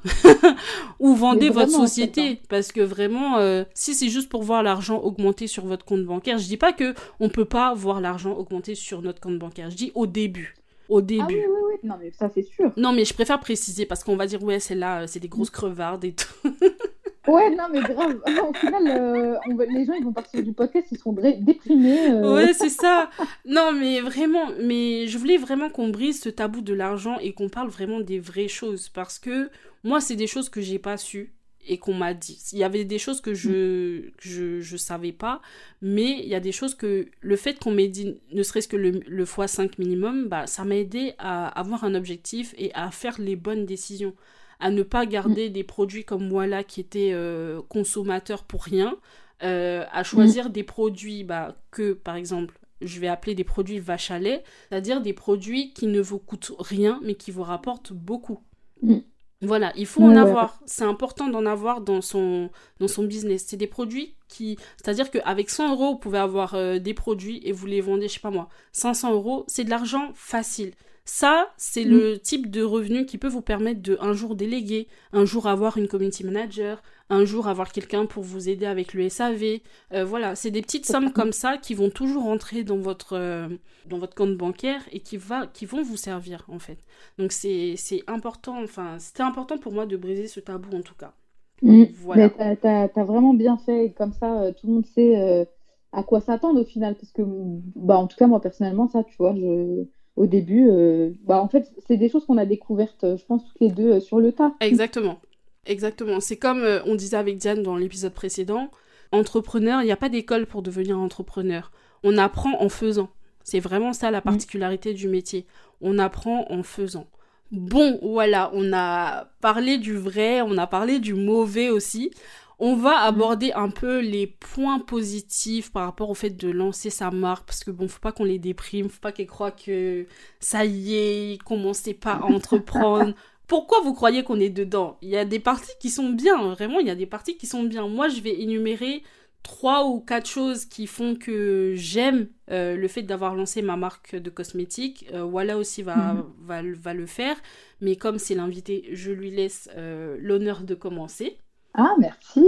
ou vendez votre société parce que vraiment euh, si c'est juste pour voir l'argent augmenter sur votre compte bancaire, je dis pas que on peut pas voir l'argent augmenter sur notre compte bancaire. Je dis au début. Au début. Ah oui, oui, oui. Non, mais ça, c'est sûr. Non, mais je préfère préciser parce qu'on va dire, ouais, c'est là, c'est des grosses crevardes et tout. Ouais, non, mais grave. au final, euh, les gens, ils vont partir du podcast, ils seront déprimés. Euh. Ouais, c'est ça. Non, mais vraiment, mais je voulais vraiment qu'on brise ce tabou de l'argent et qu'on parle vraiment des vraies choses. Parce que moi, c'est des choses que j'ai pas su et qu'on m'a dit. Il y avait des choses que je, je, je, savais pas, mais il y a des choses que le fait qu'on m'ait dit, ne serait-ce que le, le x5 minimum, bah, ça m'a aidé à avoir un objectif et à faire les bonnes décisions à ne pas garder des produits comme voilà qui étaient euh, consommateurs pour rien, euh, à choisir des produits bah, que, par exemple, je vais appeler des produits vache à lait, c'est-à-dire des produits qui ne vous coûtent rien mais qui vous rapportent beaucoup. Mm. Voilà, il faut en avoir. C'est important d'en avoir dans son, dans son business. C'est des produits qui. C'est-à-dire qu'avec 100 euros, vous pouvez avoir euh, des produits et vous les vendez, je sais pas moi, 500 euros. C'est de l'argent facile. Ça, c'est le mm. type de revenu qui peut vous permettre de un jour déléguer, un jour avoir une community manager, un jour avoir quelqu'un pour vous aider avec le SAV. Euh, voilà, c'est des petites sommes comme ça qui vont toujours rentrer dans votre, euh, dans votre compte bancaire et qui, va, qui vont vous servir en fait. Donc c'est important, enfin c'était important pour moi de briser ce tabou en tout cas. Mm. Voilà. T'as as, vraiment bien fait, comme ça euh, tout le monde sait à quoi s'attendre au final. Parce que, bah, en tout cas, moi personnellement, ça, tu vois, je au début, euh, bah, en fait, c'est des choses qu'on a découvertes, euh, je pense, toutes les deux euh, sur le tas. Exactement. Exactement. C'est comme on disait avec Diane dans l'épisode précédent, entrepreneur, il n'y a pas d'école pour devenir entrepreneur. On apprend en faisant. C'est vraiment ça la mm. particularité du métier. On apprend en faisant. Bon, voilà, on a parlé du vrai, on a parlé du mauvais aussi. On va mm. aborder un peu les points positifs par rapport au fait de lancer sa marque, parce que bon, faut pas qu'on les déprime, faut pas qu'elles croient que ça y est, commencez pas à entreprendre. Pourquoi vous croyez qu'on est dedans? Il y a des parties qui sont bien, vraiment, il y a des parties qui sont bien. Moi, je vais énumérer trois ou quatre choses qui font que j'aime euh, le fait d'avoir lancé ma marque de cosmétiques. Euh, voilà aussi va, mhm. va, va, le faire. Mais comme c'est l'invité, je lui laisse euh, l'honneur de commencer. Ah, merci.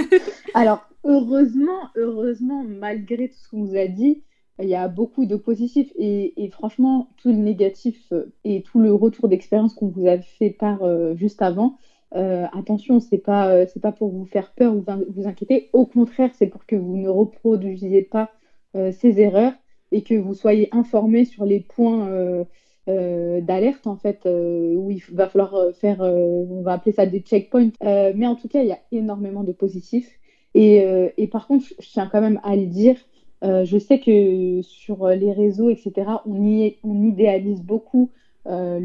Alors, heureusement, heureusement, malgré tout ce qu'on vous a dit, il y a beaucoup de positifs. Et, et franchement, tout le négatif et tout le retour d'expérience qu'on vous a fait part juste avant, euh, attention, c'est pas euh, c'est pas pour vous faire peur ou vous inquiéter. Au contraire, c'est pour que vous ne reproduisiez pas euh, ces erreurs et que vous soyez informés sur les points d'alerte en fait où il va falloir faire, on va appeler ça des checkpoints. mais en tout cas, il y a énormément de positifs. Et, et par contre, je tiens quand même à le dire. je sais que sur les réseaux, etc., on, idéalise beaucoup euh,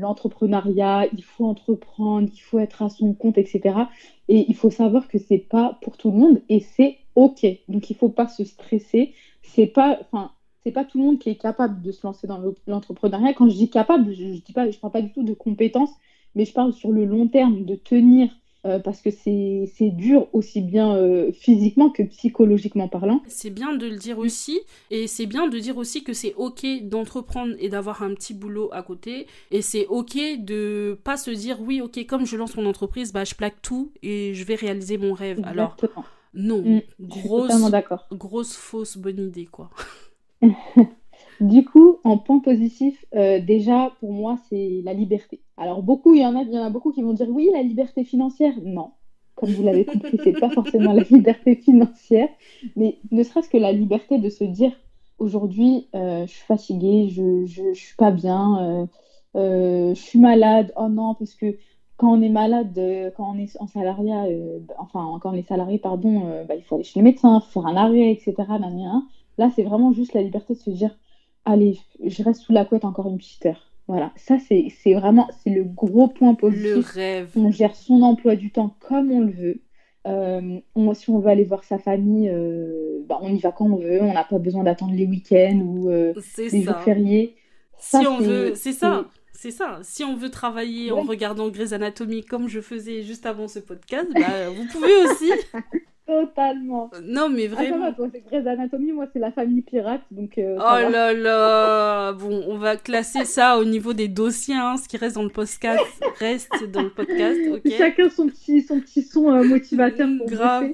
l'entrepreneuriat, il faut entreprendre, il faut être à son compte, etc. Et il faut savoir que c'est pas pour tout le monde et c'est ok. Donc il faut pas se stresser. C'est pas, c'est pas tout le monde qui est capable de se lancer dans l'entrepreneuriat. Quand je dis capable, je, je dis pas, je parle pas du tout de compétences, mais je parle sur le long terme de tenir euh, parce que c'est dur aussi bien euh, physiquement que psychologiquement parlant. C'est bien de le dire aussi, et c'est bien de dire aussi que c'est ok d'entreprendre et d'avoir un petit boulot à côté, et c'est ok de pas se dire oui ok comme je lance mon entreprise, bah je plaque tout et je vais réaliser mon rêve. Alors non, mm, grosse, grosse fausse bonne idée quoi. Du coup, en point positif, euh, déjà pour moi, c'est la liberté. Alors beaucoup, il y en a, il y en a beaucoup qui vont dire oui, la liberté financière. Non, comme vous l'avez compris, c'est pas forcément la liberté financière, mais ne serait-ce que la liberté de se dire aujourd'hui, euh, je suis fatiguée, je, je, suis pas bien, euh, je suis malade. Oh non, parce que quand on est malade, quand on est en salariat, enfin quand on est salarié, pardon, bah, il faut aller chez le médecin, faire un arrêt, etc. Là, c'est vraiment juste la liberté de se dire allez, je reste sous la couette encore une petite heure. Voilà, ça c'est vraiment c'est le gros point positif. Le rêve. On gère son emploi du temps comme on le veut. Euh, si on veut aller voir sa famille, euh, bah, on y va quand on veut. On n'a pas besoin d'attendre les week-ends ou euh, les jours fériés. si on veut, c'est ça. C'est ça. Si on veut travailler en regardant Grey's Anatomy comme je faisais juste avant ce podcast, bah, vous pouvez aussi. Totalement. Non, mais ah, vraiment. Toi, c'est Grey's Anatomy, moi, c'est la famille pirate. Donc, euh, oh là là Bon, on va classer ça au niveau des dossiers. Hein. Ce qui reste dans le podcast reste dans le podcast. ok Chacun son petit, son petit son euh, motivateur pour Grave.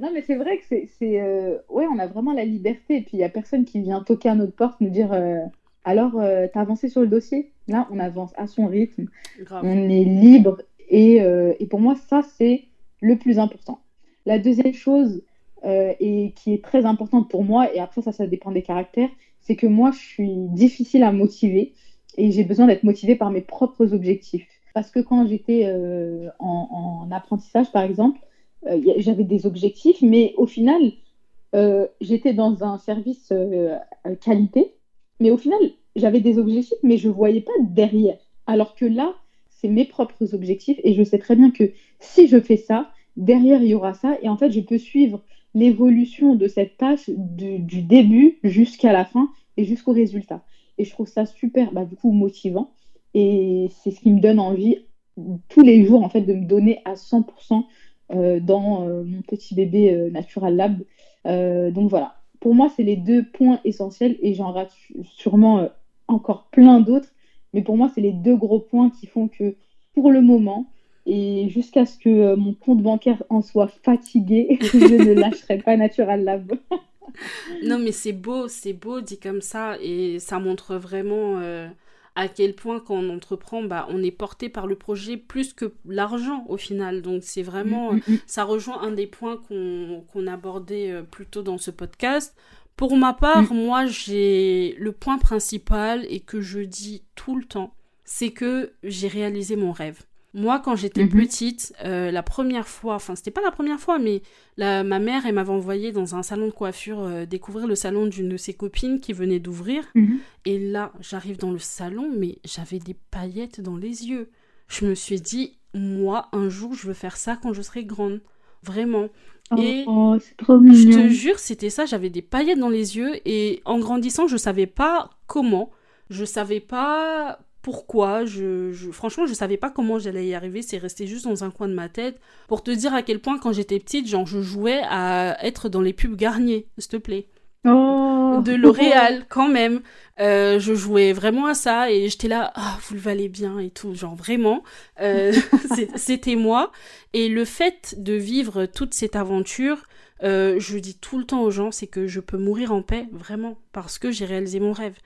Non, mais c'est vrai que c'est. Euh... Ouais, on a vraiment la liberté. Et puis, il n'y a personne qui vient toquer à notre porte, nous dire euh, Alors, t'as avancé sur le dossier? Là, on avance à son rythme. On est libre. Et, et pour moi, ça, c'est le plus important. La deuxième chose, euh, et qui est très importante pour moi, et après ça, ça dépend des caractères, c'est que moi, je suis difficile à motiver et j'ai besoin d'être motivée par mes propres objectifs. Parce que quand j'étais euh, en, apprentissage, par exemple, euh, j'avais des objectifs, mais au final, j'étais dans un service qualité, mais au final, j'avais des objectifs, mais je ne voyais pas derrière. Alors que là, c'est mes propres objectifs et je sais très bien que si je fais ça, derrière, il y aura ça. Et en fait, je peux suivre l'évolution de cette tâche du, début jusqu'à la fin et jusqu'au résultat. Et je trouve ça super, bah, du coup, motivant. Et c'est ce qui me donne envie tous les jours, en fait, de me donner à 100% euh, dans euh, mon petit bébé euh, Natural Lab. donc voilà, pour moi, c'est les deux points essentiels et j'en rate sûrement encore plein d'autres. Mais pour moi, c'est les deux gros points qui font que, pour le moment, et jusqu'à ce que euh, mon compte bancaire en soit fatigué, je ne lâcherai pas Natural Lab. non, mais c'est beau, c'est beau dit comme ça, et ça montre vraiment euh, à quel point quand on entreprend, bah, on est porté par le projet plus que l'argent au final. Donc c'est vraiment, mm, mm, mm. ça rejoint un des points qu'on abordait euh, plus tôt dans ce podcast. Pour ma part, moi, j'ai le point principal et que je dis tout le temps, c'est que j'ai réalisé mon rêve. Moi, quand j'étais mhm. petite, euh, la première fois, enfin, c'était pas la première fois, mais la, ma mère, elle m'avait envoyé dans un salon de coiffure euh, découvrir le salon d'une de ses copines qui venait d'ouvrir. Mhm. Et là, j'arrive dans le salon, mais j'avais des paillettes dans les yeux. Je me suis dit, moi, un jour, je veux faire ça quand je serai grande. Vraiment. Oh, et oh, trop je te jure, c'était ça, j'avais des paillettes dans les yeux et en grandissant, je savais pas comment, je savais pas pourquoi. Je, je, franchement, je savais pas comment j'allais y arriver. C'est resté juste dans un coin de ma tête. Pour te dire à quel point, quand j'étais petite, genre, je jouais à être dans les pubs Garnier, s'il te plaît. Oh. De L'Oréal, quand même. Euh, je jouais vraiment à ça et j'étais là, ah, vous le valez bien et tout, genre vraiment. Euh, C'était moi. Et le fait de vivre toute cette aventure, euh, je dis tout le temps aux gens, c'est que je peux mourir en paix, vraiment, parce que j'ai réalisé mon rêve.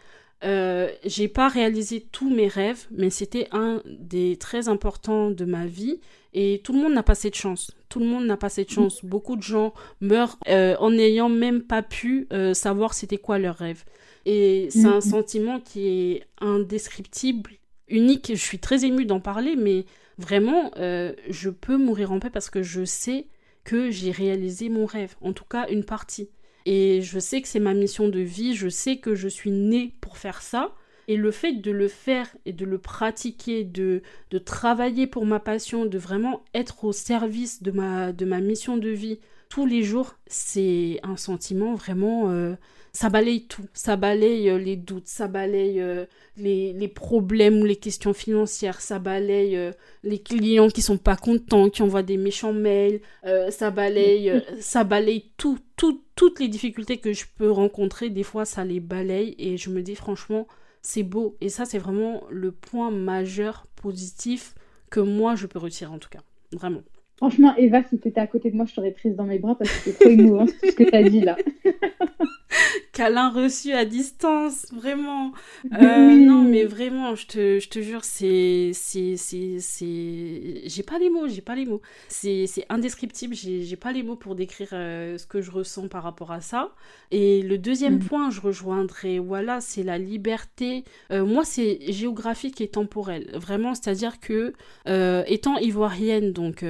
Euh, j'ai pas réalisé tous mes rêves, mais c'était un des très importants de ma vie. Et tout le monde n'a pas cette chance. Tout le monde n'a pas cette chance. Beaucoup de gens meurent euh, en n'ayant même pas pu euh, savoir c'était quoi leur rêve. Et c'est un sentiment qui est indescriptible, unique. Je suis très émue d'en parler, mais vraiment, je peux mourir en paix parce que je sais que j'ai réalisé mon rêve. En tout cas, une partie. Et je sais que c'est ma mission de vie, je sais que je suis née pour faire ça. Et le fait de le faire et de le pratiquer, de, de travailler pour ma passion, de vraiment être au service de ma, de ma mission de vie tous les jours, c'est un sentiment vraiment euh, ça balaye tout. Ça balaye euh, les doutes, ça balaye euh, les, les, problèmes ou les questions financières, ça balaye euh, les clients qui sont pas contents, qui envoient des méchants mails, ça balaye, ça balaye tout, tout, toutes les difficultés que je peux rencontrer. Des fois, ça les balaye et je me dis franchement, c'est beau. Et ça, c'est vraiment le point majeur positif que moi, je peux retirer en tout cas. Vraiment. Franchement, Eva, si tu étais à côté de moi, je t'aurais prise dans mes bras parce que c'est trop émouvant ce que tu as dit là. câlin reçu à distance, vraiment. Euh, non, mais vraiment, je te, je te jure, c'est, c'est, c'est, j'ai pas les mots, j'ai pas les mots. C'est, c'est indescriptible, j'ai, j'ai pas les mots pour décrire euh, ce que je ressens par rapport à ça. Et le deuxième mm. point, je rejoindrai, voilà, c'est la liberté. Euh, moi, c'est géographique et temporel, vraiment, c'est-à-dire que étant ivoirienne, donc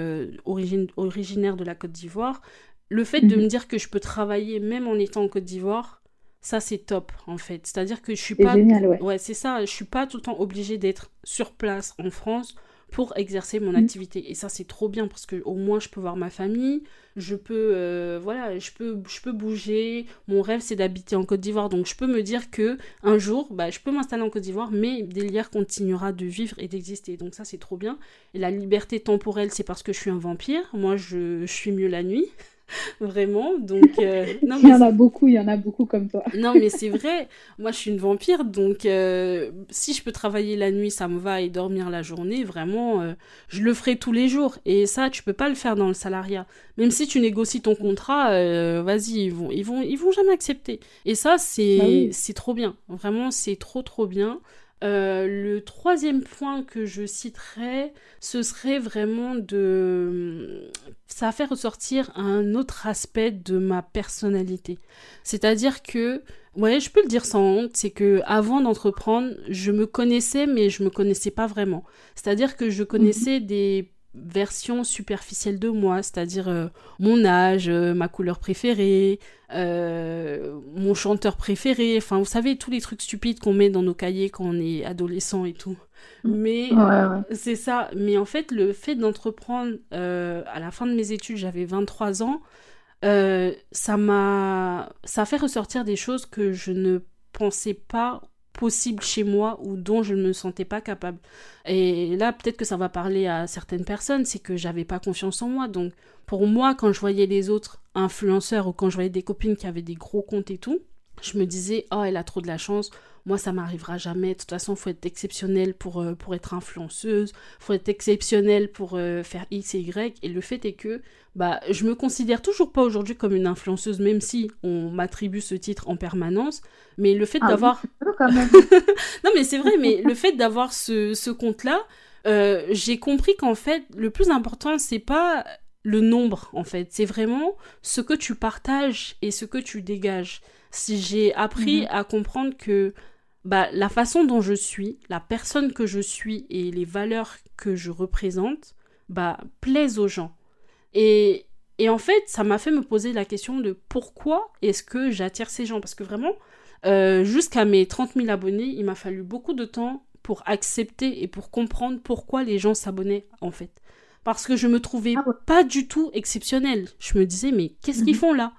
origine, originaire de la Côte d'Ivoire, le fait de mhm. me dire que je peux travailler même en étant en Côte d'Ivoire, ça c'est top en fait. C'est-à-dire que je suis pas génial, ouais. c'est ça, je suis pas tout le temps obligée d'être sur place en France pour exercer mon mhm. activité et ça c'est trop bien parce que au moins je peux voir ma famille, je peux euh, voilà, je peux je peux bouger. Mon rêve c'est d'habiter en Côte d'Ivoire donc je peux me dire que un jour bah je peux m'installer en Côte d'Ivoire mais Délire continuera de vivre et d'exister. Donc ça c'est trop bien. Et la liberté temporelle c'est parce que je suis un vampire. Moi je, je suis mieux la nuit. Vraiment, donc... Euh, non, il y en a beaucoup, il y en a beaucoup comme toi. non, mais c'est vrai, moi je suis une vampire, donc euh, si je peux travailler la nuit, ça me va, et dormir la journée, vraiment, euh, je le ferai tous les jours. Et ça, tu peux pas le faire dans le salariat. Même si tu négocies ton contrat, vas-y, ils vont, ils, vont, ils vont jamais accepter. Et ça, c'est bah c'est trop bien. Vraiment, c'est trop, trop bien. Euh, le troisième point que je citerai, ce serait vraiment de... Ça fait ressortir un autre aspect de ma personnalité. C'est-à-dire que, ouais, je peux le dire sans honte, c'est que avant d'entreprendre, je me connaissais, mais je me connaissais pas vraiment. C'est-à-dire que je connaissais mhm. des version superficielle de moi, c'est-à-dire euh, mon âge, euh, ma couleur préférée, euh, mon chanteur préféré, enfin vous savez tous les trucs stupides qu'on met dans nos cahiers quand on est adolescent et tout. Mais c'est ça, mais en fait le fait d'entreprendre à la fin de mes études, j'avais 23 ans, ça m'a ça fait ressortir des choses que je ne pensais pas possible chez moi ou dont je ne me sentais pas capable. Et là, peut-être que ça va parler à certaines personnes, c'est que j'avais pas confiance en moi. Donc, pour moi, quand je voyais les autres influenceurs ou quand je voyais des copines qui avaient des gros comptes et tout, je me disais, oh, elle a trop de la chance, moi ça m'arrivera jamais. De toute façon, faut être exceptionnel pour, euh, pour être influenceuse, faut être exceptionnel pour euh, faire X et Y. Et le fait est que bah, je me considère toujours pas aujourd'hui comme une influenceuse, même si on m'attribue ce titre en permanence. Mais le fait ah d'avoir. non, mais c'est vrai, mais le fait d'avoir ce, ce compte-là, euh, j'ai compris qu'en fait, le plus important, c'est pas le nombre, en fait. C'est vraiment ce que tu partages et ce que tu dégages. Si j'ai appris mhm. à comprendre que bah, la façon dont je suis, la personne que je suis et les valeurs que je représente, bah, plaisent aux gens. Et, et en fait, ça m'a fait me poser la question de pourquoi est-ce que j'attire ces gens? Parce que vraiment, euh, jusqu'à mes 30 000 abonnés, il m'a fallu beaucoup de temps pour accepter et pour comprendre pourquoi les gens s'abonnaient en fait. Parce que je me trouvais ah pas du tout exceptionnelle. Je me disais, mais qu'est-ce qu'ils mhm. font là?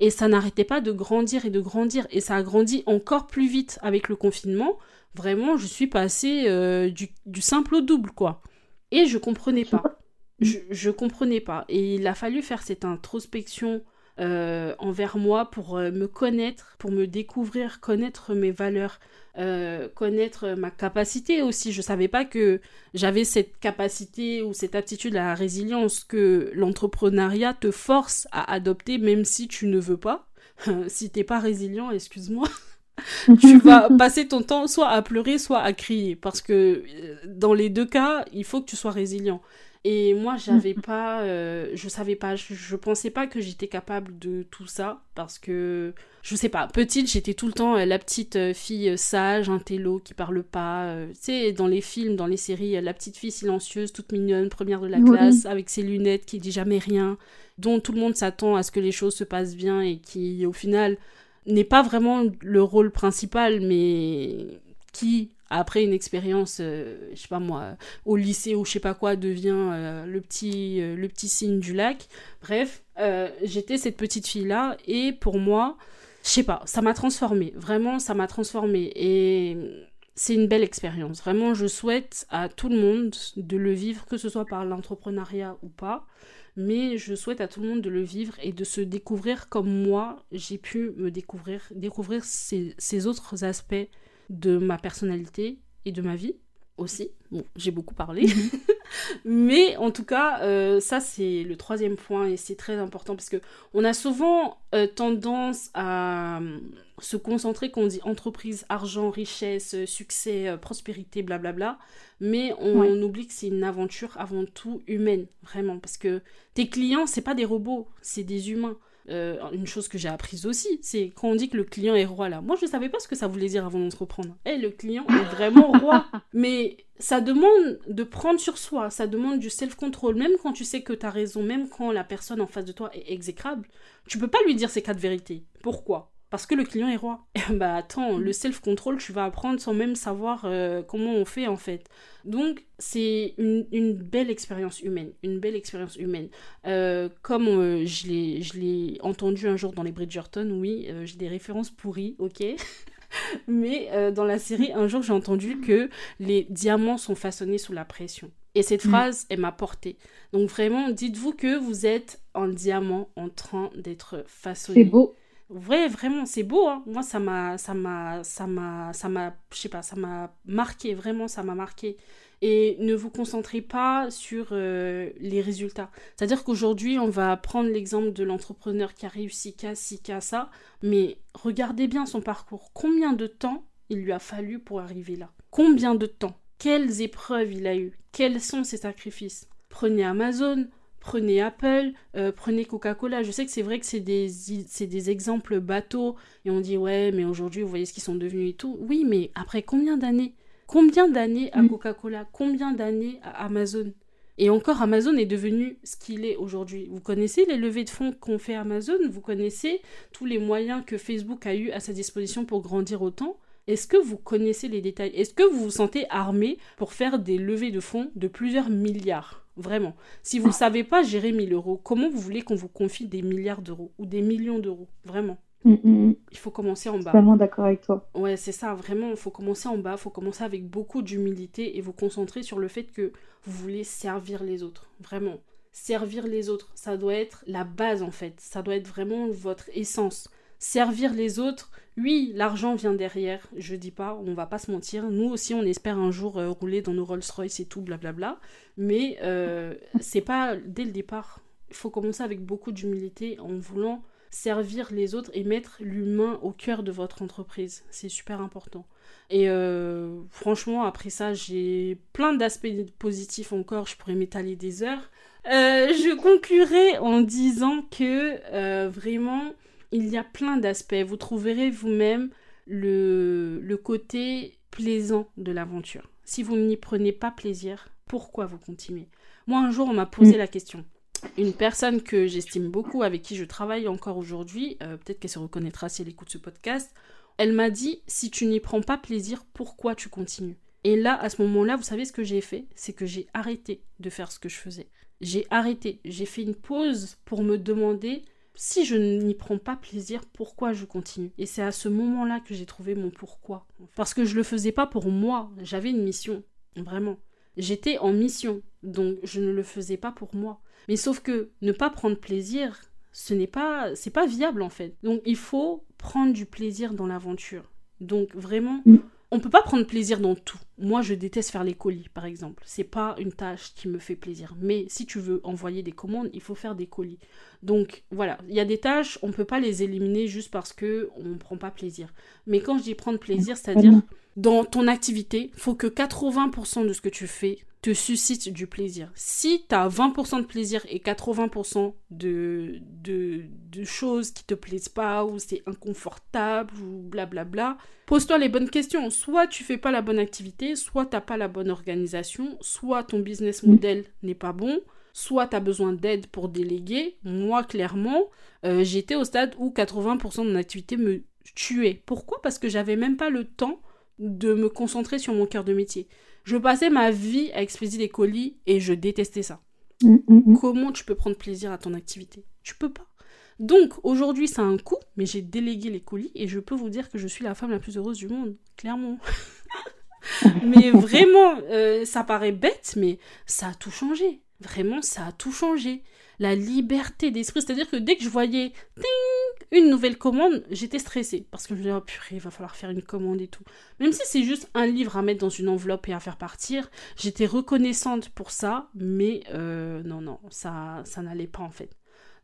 Et ça n'arrêtait pas de grandir et de grandir. Et ça a grandi encore plus vite avec le confinement. Vraiment, je suis passée euh, du, simple au double, quoi. Et je comprenais pas. Je, je comprenais pas. Et il a fallu faire cette introspection euh, envers moi pour euh, me connaître, pour me découvrir, connaître mes valeurs, euh, connaître ma capacité aussi. Je savais pas que j'avais cette capacité ou cette aptitude à la résilience que l'entrepreneuriat te force à adopter même si tu ne veux pas. si t'es pas résilient, excuse-moi. tu vas passer ton temps soit à pleurer, soit à crier. Parce que dans les deux cas, il faut que tu sois résilient. Et moi, j'avais pas, euh, je savais pas, je, pensais pas que j'étais capable de tout ça parce que, je sais pas, petite, j'étais tout le temps euh, la petite euh, fille sage, un télo qui parle pas. tu sais, dans les films, dans les séries, la petite fille silencieuse, toute mignonne, première de la classe, avec ses lunettes, qui dit jamais rien, dont tout le monde s'attend à ce que les choses se passent bien et qui, au final, n'est pas vraiment le rôle principal, mais qui après une expérience, euh, je sais pas moi, au lycée ou je sais pas quoi, devient euh, le, petit, euh, le petit signe du lac. Bref, j'étais cette petite fille-là et pour moi, je sais pas, ça m'a transformée. Vraiment, ça m'a transformée. Et c'est une belle expérience. Vraiment, je souhaite à tout le monde de le vivre, que ce soit par l'entrepreneuriat ou pas. Mais je souhaite à tout le monde de le vivre et de se découvrir comme moi, j'ai pu me découvrir, découvrir ces autres aspects de ma personnalité et de ma vie aussi. Bon, j'ai beaucoup parlé. Mhm. Mais en tout cas, euh, ça c'est le troisième point et c'est très important parce que on a souvent euh, tendance à euh, se concentrer quand on dit entreprise, argent, richesse, succès, prospérité, blablabla. Mais on, oublie que c'est une aventure avant tout humaine, vraiment. Parce que tes clients, c'est pas des robots, c'est des humains. Euh, une chose que j'ai apprise aussi, c'est quand on dit que le client est roi là. Moi, je ne savais pas ce que ça voulait dire avant d'entreprendre. Eh, le client est vraiment roi. Mais ça demande de prendre sur soi, ça demande du self-control. Même quand tu sais que tu as raison, même quand la personne en face de toi est exécrable, tu peux pas lui dire ces quatre vérités. Pourquoi? Parce que le client est roi. bah attends, le self-control, tu vas apprendre sans même savoir euh, comment on fait en fait. Donc c'est une, belle expérience humaine, une belle expérience humaine. Euh, comme euh, je l'ai entendu un jour dans les Bridgerton, oui, j'ai des références pourries, ok. Mais dans la série, un jour j'ai entendu que les diamants sont façonnés sous la pression. Et cette mm. phrase, elle m'a portée. Donc vraiment, dites-vous que vous êtes un diamant en train d'être façonné. C'est beau. Ouais, vraiment, c'est beau. Hein. Moi, ça m'a, ça m'a, ça m'a, ça m'a, je sais pas, ça m'a marqué. Vraiment, ça m'a marqué. Et ne vous concentrez pas sur euh, les résultats. C'est-à-dire qu'aujourd'hui, on va prendre l'exemple de l'entrepreneur qui a réussi qu'à ci, qu'à ça. Mais regardez bien son parcours. Combien de temps il lui a fallu pour arriver là? Combien de temps? Quelles épreuves il a eu Quels sont ses sacrifices? Prenez Amazon, prenez Apple, euh, prenez Coca-Cola. Je sais que c'est vrai que c'est des, des exemples bateaux et on dit ouais, mais aujourd'hui, vous voyez ce qu'ils sont devenus et tout. Oui, mais après combien d'années? Combien d'années à mm. Coca-Cola? Combien d'années à Amazon? Et encore, Amazon est devenu ce qu'il est aujourd'hui. Vous connaissez les levées de fonds qu'ont fait Amazon? Vous connaissez tous les moyens que Facebook a eu à sa disposition pour grandir autant? Est-ce que vous connaissez les détails? Est-ce que vous vous sentez armé pour faire des levées de fonds de plusieurs milliards? Vraiment. Si vous ne savez pas gérer 1000 euros, comment vous voulez qu'on vous confie des milliards d'euros ou des millions d'euros? Vraiment. Mm, mm, mm. Il faut commencer en bas. Vraiment d'accord avec toi. Ouais, c'est ça, vraiment, il faut commencer en bas, il faut commencer avec beaucoup d'humilité et vous concentrer sur le fait que vous voulez servir les autres. Vraiment. Servir les autres, ça doit être la base en fait, ça doit être vraiment votre essence. Servir les autres, oui, l'argent vient derrière, je dis pas, on va pas se mentir. Nous aussi, on espère un jour euh, rouler dans nos Rolls-Royce et tout, blablabla. Mais euh, c'est pas dès le départ. Il faut commencer avec beaucoup d'humilité en voulant servir les autres et mettre l'humain au cœur de votre entreprise. C'est super important. Et euh, franchement, après ça, j'ai plein d'aspects positifs encore. Je pourrais m'étaler des heures. je conclurai en disant que vraiment il y a plein d'aspects. Vous trouverez vous-même le, le côté plaisant de l'aventure. Si vous n'y prenez pas plaisir, pourquoi vous continuez? Moi, un jour, on m'a posé mm. la question. Une personne que j'estime beaucoup, avec qui je travaille encore aujourd'hui, euh, peut-être qu'elle se reconnaîtra si elle écoute ce podcast, elle m'a dit, si tu n'y prends pas plaisir, pourquoi tu continues? Et là, à ce moment-là, vous savez ce que j'ai fait? C'est que j'ai arrêté de faire ce que je faisais. J'ai arrêté, j'ai fait une pause pour me demander si je n'y prends pas plaisir, pourquoi je continue? Et c'est à ce moment-là que j'ai trouvé mon pourquoi. Parce que je le faisais pas pour moi, j'avais une mission, vraiment. J'étais en mission, donc je ne le faisais pas pour moi. Mais sauf que ne pas prendre plaisir, ce n'est pas c'est pas viable en fait. Donc il faut prendre du plaisir dans l'aventure. Donc vraiment on peut pas prendre plaisir dans tout. Moi, je déteste faire les colis, par exemple. C'est pas une tâche qui me fait plaisir. Mais si tu veux envoyer des commandes, il faut faire des colis. Donc voilà, il y a des tâches, on peut pas les éliminer juste parce que on prend pas plaisir. Mais quand je dis prendre plaisir, c'est-à-dire dans ton activité, faut que 80% de ce que tu fais te suscite du plaisir. Si tu as 20% de plaisir et 80% de, de, de, choses qui te plaisent pas ou c'est inconfortable ou blablabla, pose-toi les bonnes questions. Soit tu fais pas la bonne activité, soit t'as pas la bonne organisation, soit ton business model n'est pas bon, soit tu as besoin d'aide pour déléguer. Moi, clairement, euh, j'étais au stade où 80% de mon activité me tuait. Pourquoi? Parce que j'avais même pas le temps de me concentrer sur mon cœur de métier. Je passais ma vie à expédier des colis et je détestais ça. Mm, mm, mm. Comment tu peux prendre plaisir à ton activité? Tu peux pas. Donc aujourd'hui, ça a un coût, mais j'ai délégué les colis et je peux vous dire que je suis la femme la plus heureuse du monde, clairement. mais vraiment, euh, ça paraît bête, mais ça a tout changé. Vraiment, ça a tout changé. La liberté d'esprit, c'est-à-dire que dès que je voyais une nouvelle commande, j'étais stressée parce que je me disais, oh purée, il va falloir faire une commande et tout. Même si c'est juste un livre à mettre dans une enveloppe et à faire partir, j'étais reconnaissante pour ça, mais euh, non, non, ça, ça n'allait pas en fait.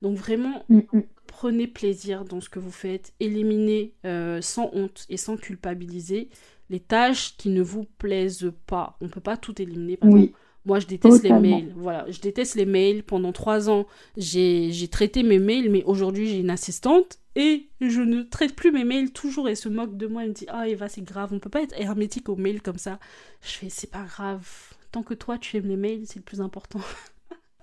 Donc vraiment, mm, mm. prenez plaisir dans ce que vous faites, éliminez euh, sans honte et sans culpabiliser les tâches qui ne vous plaisent pas. On ne peut pas tout éliminer. Par exemple, moi, je déteste les mails. Voilà, je déteste les mails. Pendant trois ans, j'ai traité mes mails, mais aujourd'hui, j'ai une assistante et je ne traite plus mes mails toujours. Elle se moque de moi. Elle me dit Ah, Eva, c'est grave. On peut pas être hermétique aux mails comme ça. Je fais C'est pas grave. Tant que toi, tu aimes les mails, c'est le plus important.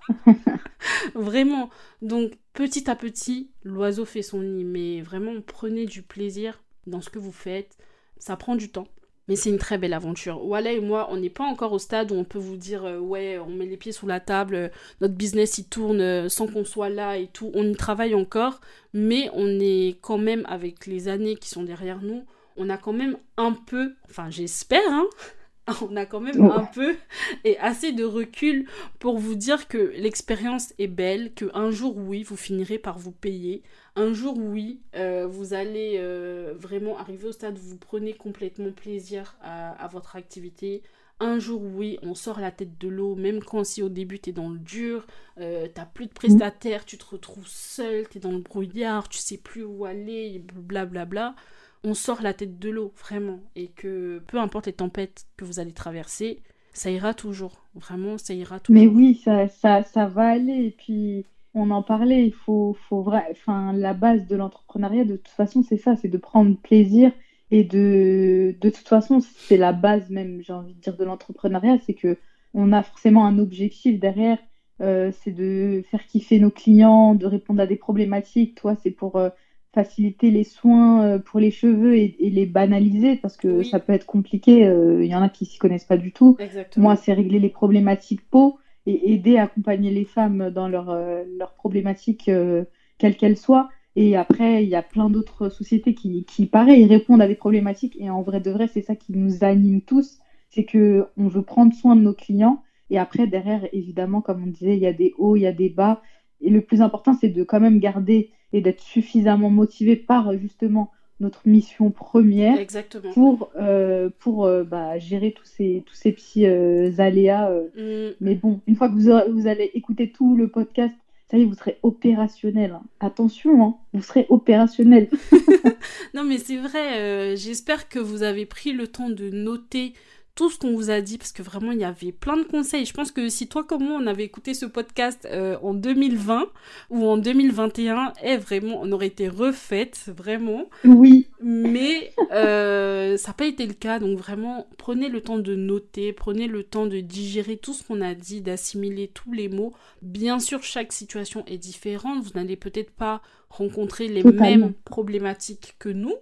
vraiment. Donc, petit à petit, l'oiseau fait son nid. Mais vraiment, prenez du plaisir dans ce que vous faites. Ça prend du temps. Mais c'est une très belle aventure. Voilà et moi, on n'est pas encore au stade où on peut vous dire euh, ouais, on met les pieds sous la table, euh, notre business il tourne euh, sans qu'on soit là et tout. On y travaille encore, mais on est quand même avec les années qui sont derrière nous, on a quand même un peu, enfin j'espère, hein, on a quand même un peu et assez de recul pour vous dire que l'expérience est belle, que un jour oui, vous finirez par vous payer. Un jour oui, euh, vous allez euh, vraiment arriver au stade où vous prenez complètement plaisir à, votre activité. Un jour oui, on sort la tête de l'eau, même quand si au début tu es dans le dur, euh, t'as plus de prestataires, tu te retrouves seul, tu es dans le brouillard, tu sais plus où aller, blablabla. Bla bla on sort la tête de l'eau, vraiment. Et que peu importe les tempêtes que vous allez traverser, ça ira toujours. Vraiment, ça ira toujours. Mais oui, ça, ça, ça va aller. Et puis, on en parlait, il faut, faut vrai, enfin, la base de l'entrepreneuriat, de toute façon, c'est ça, c'est de prendre plaisir. Et de, de toute façon, c'est la base même, j'ai envie de dire, de l'entrepreneuriat, c'est que on a forcément un objectif derrière. Euh, c'est de faire kiffer nos clients, de répondre à des problématiques. Toi, c'est pour euh, faciliter les soins euh, pour les cheveux et, les banaliser parce que ça peut être compliqué. Euh, il y en a qui s'y connaissent pas du tout. Moi, c'est régler les problématiques peau et aider accompagner les femmes dans leurs euh, problématiques, quelles qu'elles soient. Et après, il y a plein d'autres sociétés qui, qui, pareil, répondent à des problématiques. Et en vrai de vrai, c'est ça qui nous anime tous. C'est que on veut prendre soin de nos clients. Et après, derrière, évidemment, comme on disait, il y a des hauts, il y a des bas. Et le plus important, c'est de quand même garder et d'être suffisamment motivé par justement notre mission première pour, euh, pour euh, bah, gérer tous ces, tous ces petits euh, aléas. Mm. Mais bon, une fois que vous, vous allez écouter tout le podcast, ça y est, vous serez opérationnel. Hein. Attention, hein, vous serez opérationnel. non, mais c'est vrai, j'espère que vous avez pris le temps de noter tout ce qu'on vous a dit parce que vraiment il y avait plein de conseils. Je pense que si toi comme moi on avait écouté ce podcast euh, en 2020 ou en 2021, eh, vraiment on aurait été refaite vraiment. Oui. Mais euh, ça n'a pas été le cas donc vraiment prenez le temps de noter, prenez le temps de digérer tout ce qu'on a dit, d'assimiler tous les mots. Bien sûr chaque situation est différente, vous n'allez peut-être pas rencontrer les mêmes problématiques que nous.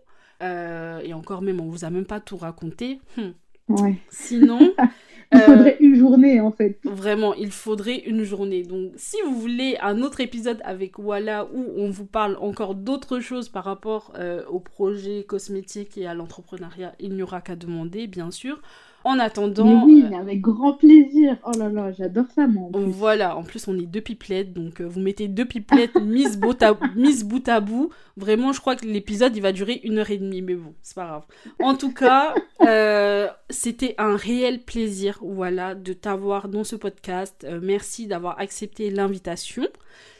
Euh, et encore même on vous a même pas tout raconté. Hmm. Ouais. Sinon, Il faudrait une journée en fait. Vraiment, il faudrait une journée. Donc si vous voulez un autre épisode avec Walla où on vous parle encore d'autres choses par rapport au projet cosmétique et à l'entrepreneuriat, il n'y aura qu'à demander, bien sûr. En attendant. Mais oui, mais avec grand plaisir. Oh là là, j'adore ça, moi. Voilà, en plus, on est deux pipelettes. Donc, euh, vous mettez deux pipelettes mises bout, à, bout à bout. Vraiment, je crois que l'épisode, il va durer une heure et demie. Mais bon, c'est pas grave. En tout cas, euh, c'était un réel plaisir, voilà, de t'avoir dans ce podcast. Euh, merci d'avoir accepté l'invitation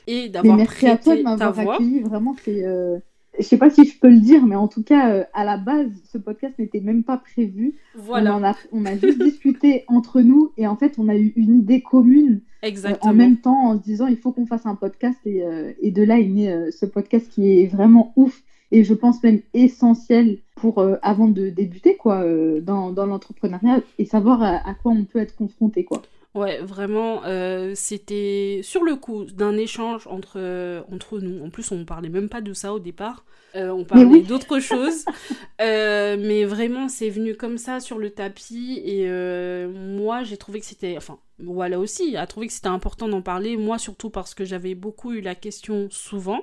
et d'avoir prêté à toi de ta voix. Accueilli. Vraiment, c'est je sais pas si je peux le dire, mais en tout cas, euh, à la base, ce podcast n'était même pas prévu. Voilà. On, a, on a juste discuté entre nous et en fait, on a eu une idée commune Exactement. en même temps en se disant il faut qu'on fasse un podcast et, euh, et de là est né euh, ce podcast qui est vraiment ouf et je pense même essentiel pour avant de débuter quoi dans, dans l'entrepreneuriat et savoir à, à, quoi on peut être confronté quoi. Ouais, vraiment, euh, c'était sur le coup d'un échange entre, euh, entre nous. En plus, on parlait même pas de ça au départ. Euh, on parlait d'autre chose. mais vraiment, c'est venu comme ça sur le tapis. Et moi, j'ai trouvé que c'était. Enfin, voilà aussi, a trouvé que c'était important d'en parler. Moi, surtout parce que j'avais beaucoup eu la question souvent.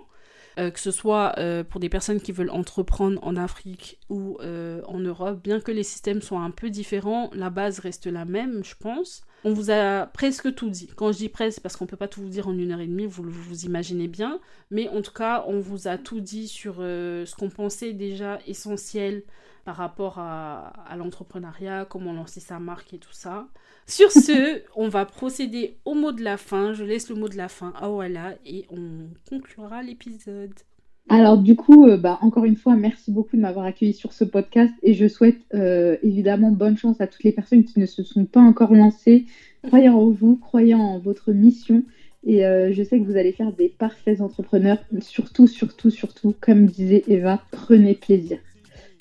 que ce soit pour des personnes qui veulent entreprendre en Afrique ou en Europe, bien que les systèmes soient un peu différents, la base reste la même, je pense. On vous a presque tout dit. Quand je dis presque, parce qu'on peut pas tout vous dire en une heure et demie, vous vous imaginez bien. Mais en tout cas, on vous a tout dit sur euh, ce qu'on pensait déjà essentiel par rapport à, l'entrepreneuriat, comment lancer sa marque et tout ça. Sur ce, on va procéder au mot de la fin. Je laisse le mot de la fin à Walla et on conclura l'épisode. Alors du coup, euh, bah, encore une fois, merci beaucoup de m'avoir accueilli sur ce podcast et je souhaite euh, évidemment bonne chance à toutes les personnes qui ne se sont pas encore lancées. Croyez en vous, croyez en votre mission et euh, je sais que vous allez faire des parfaits entrepreneurs. Surtout, surtout, surtout, comme disait Eva, prenez plaisir.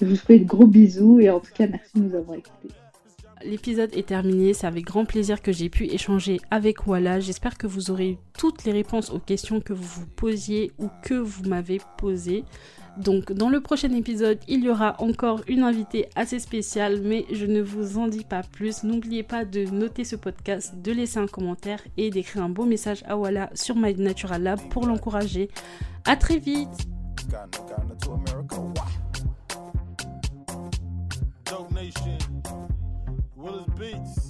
Je vous souhaite gros bisous et en tout cas, merci de nous avoir écoutés. L'épisode est terminé, c'est avec grand plaisir que j'ai pu échanger avec Walla. J'espère que vous aurez eu toutes les réponses aux questions que vous vous posiez ou que vous m'avez posées. Donc dans le prochain épisode, il y aura encore une invitée assez spéciale, mais je ne vous en dis pas plus. N'oubliez pas de noter ce podcast, de laisser un commentaire et d'écrire un beau message à Walla sur My Natural Lab pour l'encourager. À très vite Willis Beats.